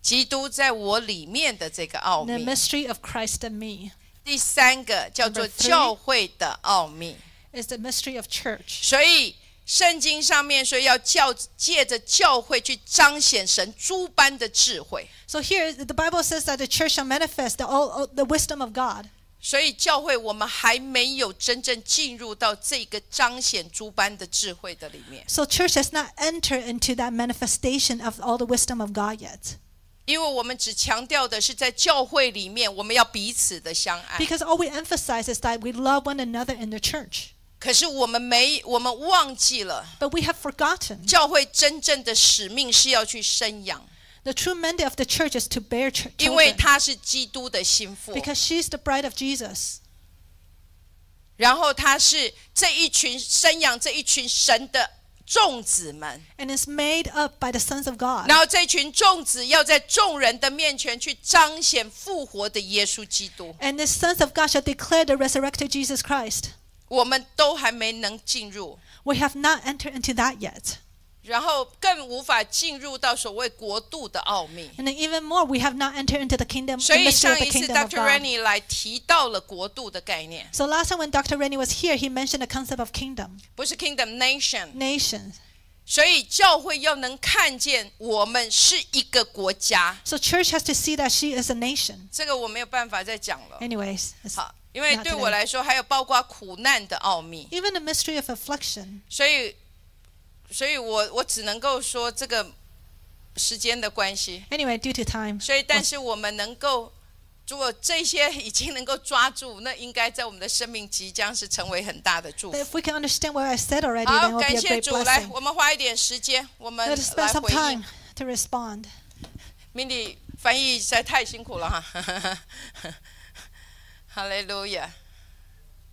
基督在我里面的这个奥 The 秘。 mystery of Christ in me 第三个叫做 Number three 教会的奥秘。 is the mystery of church. 所以 圣经上面说要教借着教会去彰显神诸般的智慧。 So here, the Bible says that the church shall manifest the, all, all- the wisdom of God. 所以教会我们还没有真正进入到这个彰显诸般的智慧的里面， So church has not entered into that manifestation of all the wisdom of God yet. 因为我们只强调的是在教会里面我们要彼此的相爱， Because all we emphasize is that we love one another in the church. 可是我们没，我们忘记了。But we have forgotten. 教会真正的使命是要去生养。The true mandate of the church is to bear children. 因为她是基督的新妇。Because she is the bride of Jesus. 然后她是这一群生养这一群神的众子们。And is made up by the sons of God. 然后这群众子要在众人的面前去彰显复活的耶稣基督。And the sons of God shall declare the resurrected Jesus Christ. 我们都还没能进入， We have not entered into that yet. 然后更无法进入到所谓国度的奥秘。 And then even more, we have not entered into the kingdom, 所 the 以 mystery 上 of the 一次 kingdom of Dr. God. Rennie 来提到了国度的概念， So last time when Dr. Rennie was here, he mentioned the concept of kingdom, 不是 kingdom nation。 nations. 所以教会要能看见我们是一个国家， So church has to see that she is a nation. 这个我没有办法再讲了。 Anyways, it's 好， 因为对我来说还有包括苦难的奥秘。even the mystery of affliction. 所以，所以我我只能够说这个时间的关系。Anyway, due to time. 所以，但是我们能够，如果这些已经能够抓住，那应该在我们的生命即将是成为很大的祝福。if we can understand what I said already, 好 then，it will 感谢主，来.我们花一点时间，我们来回应 to respond. Mindy 翻译实在太辛苦了哈，Hallelujah.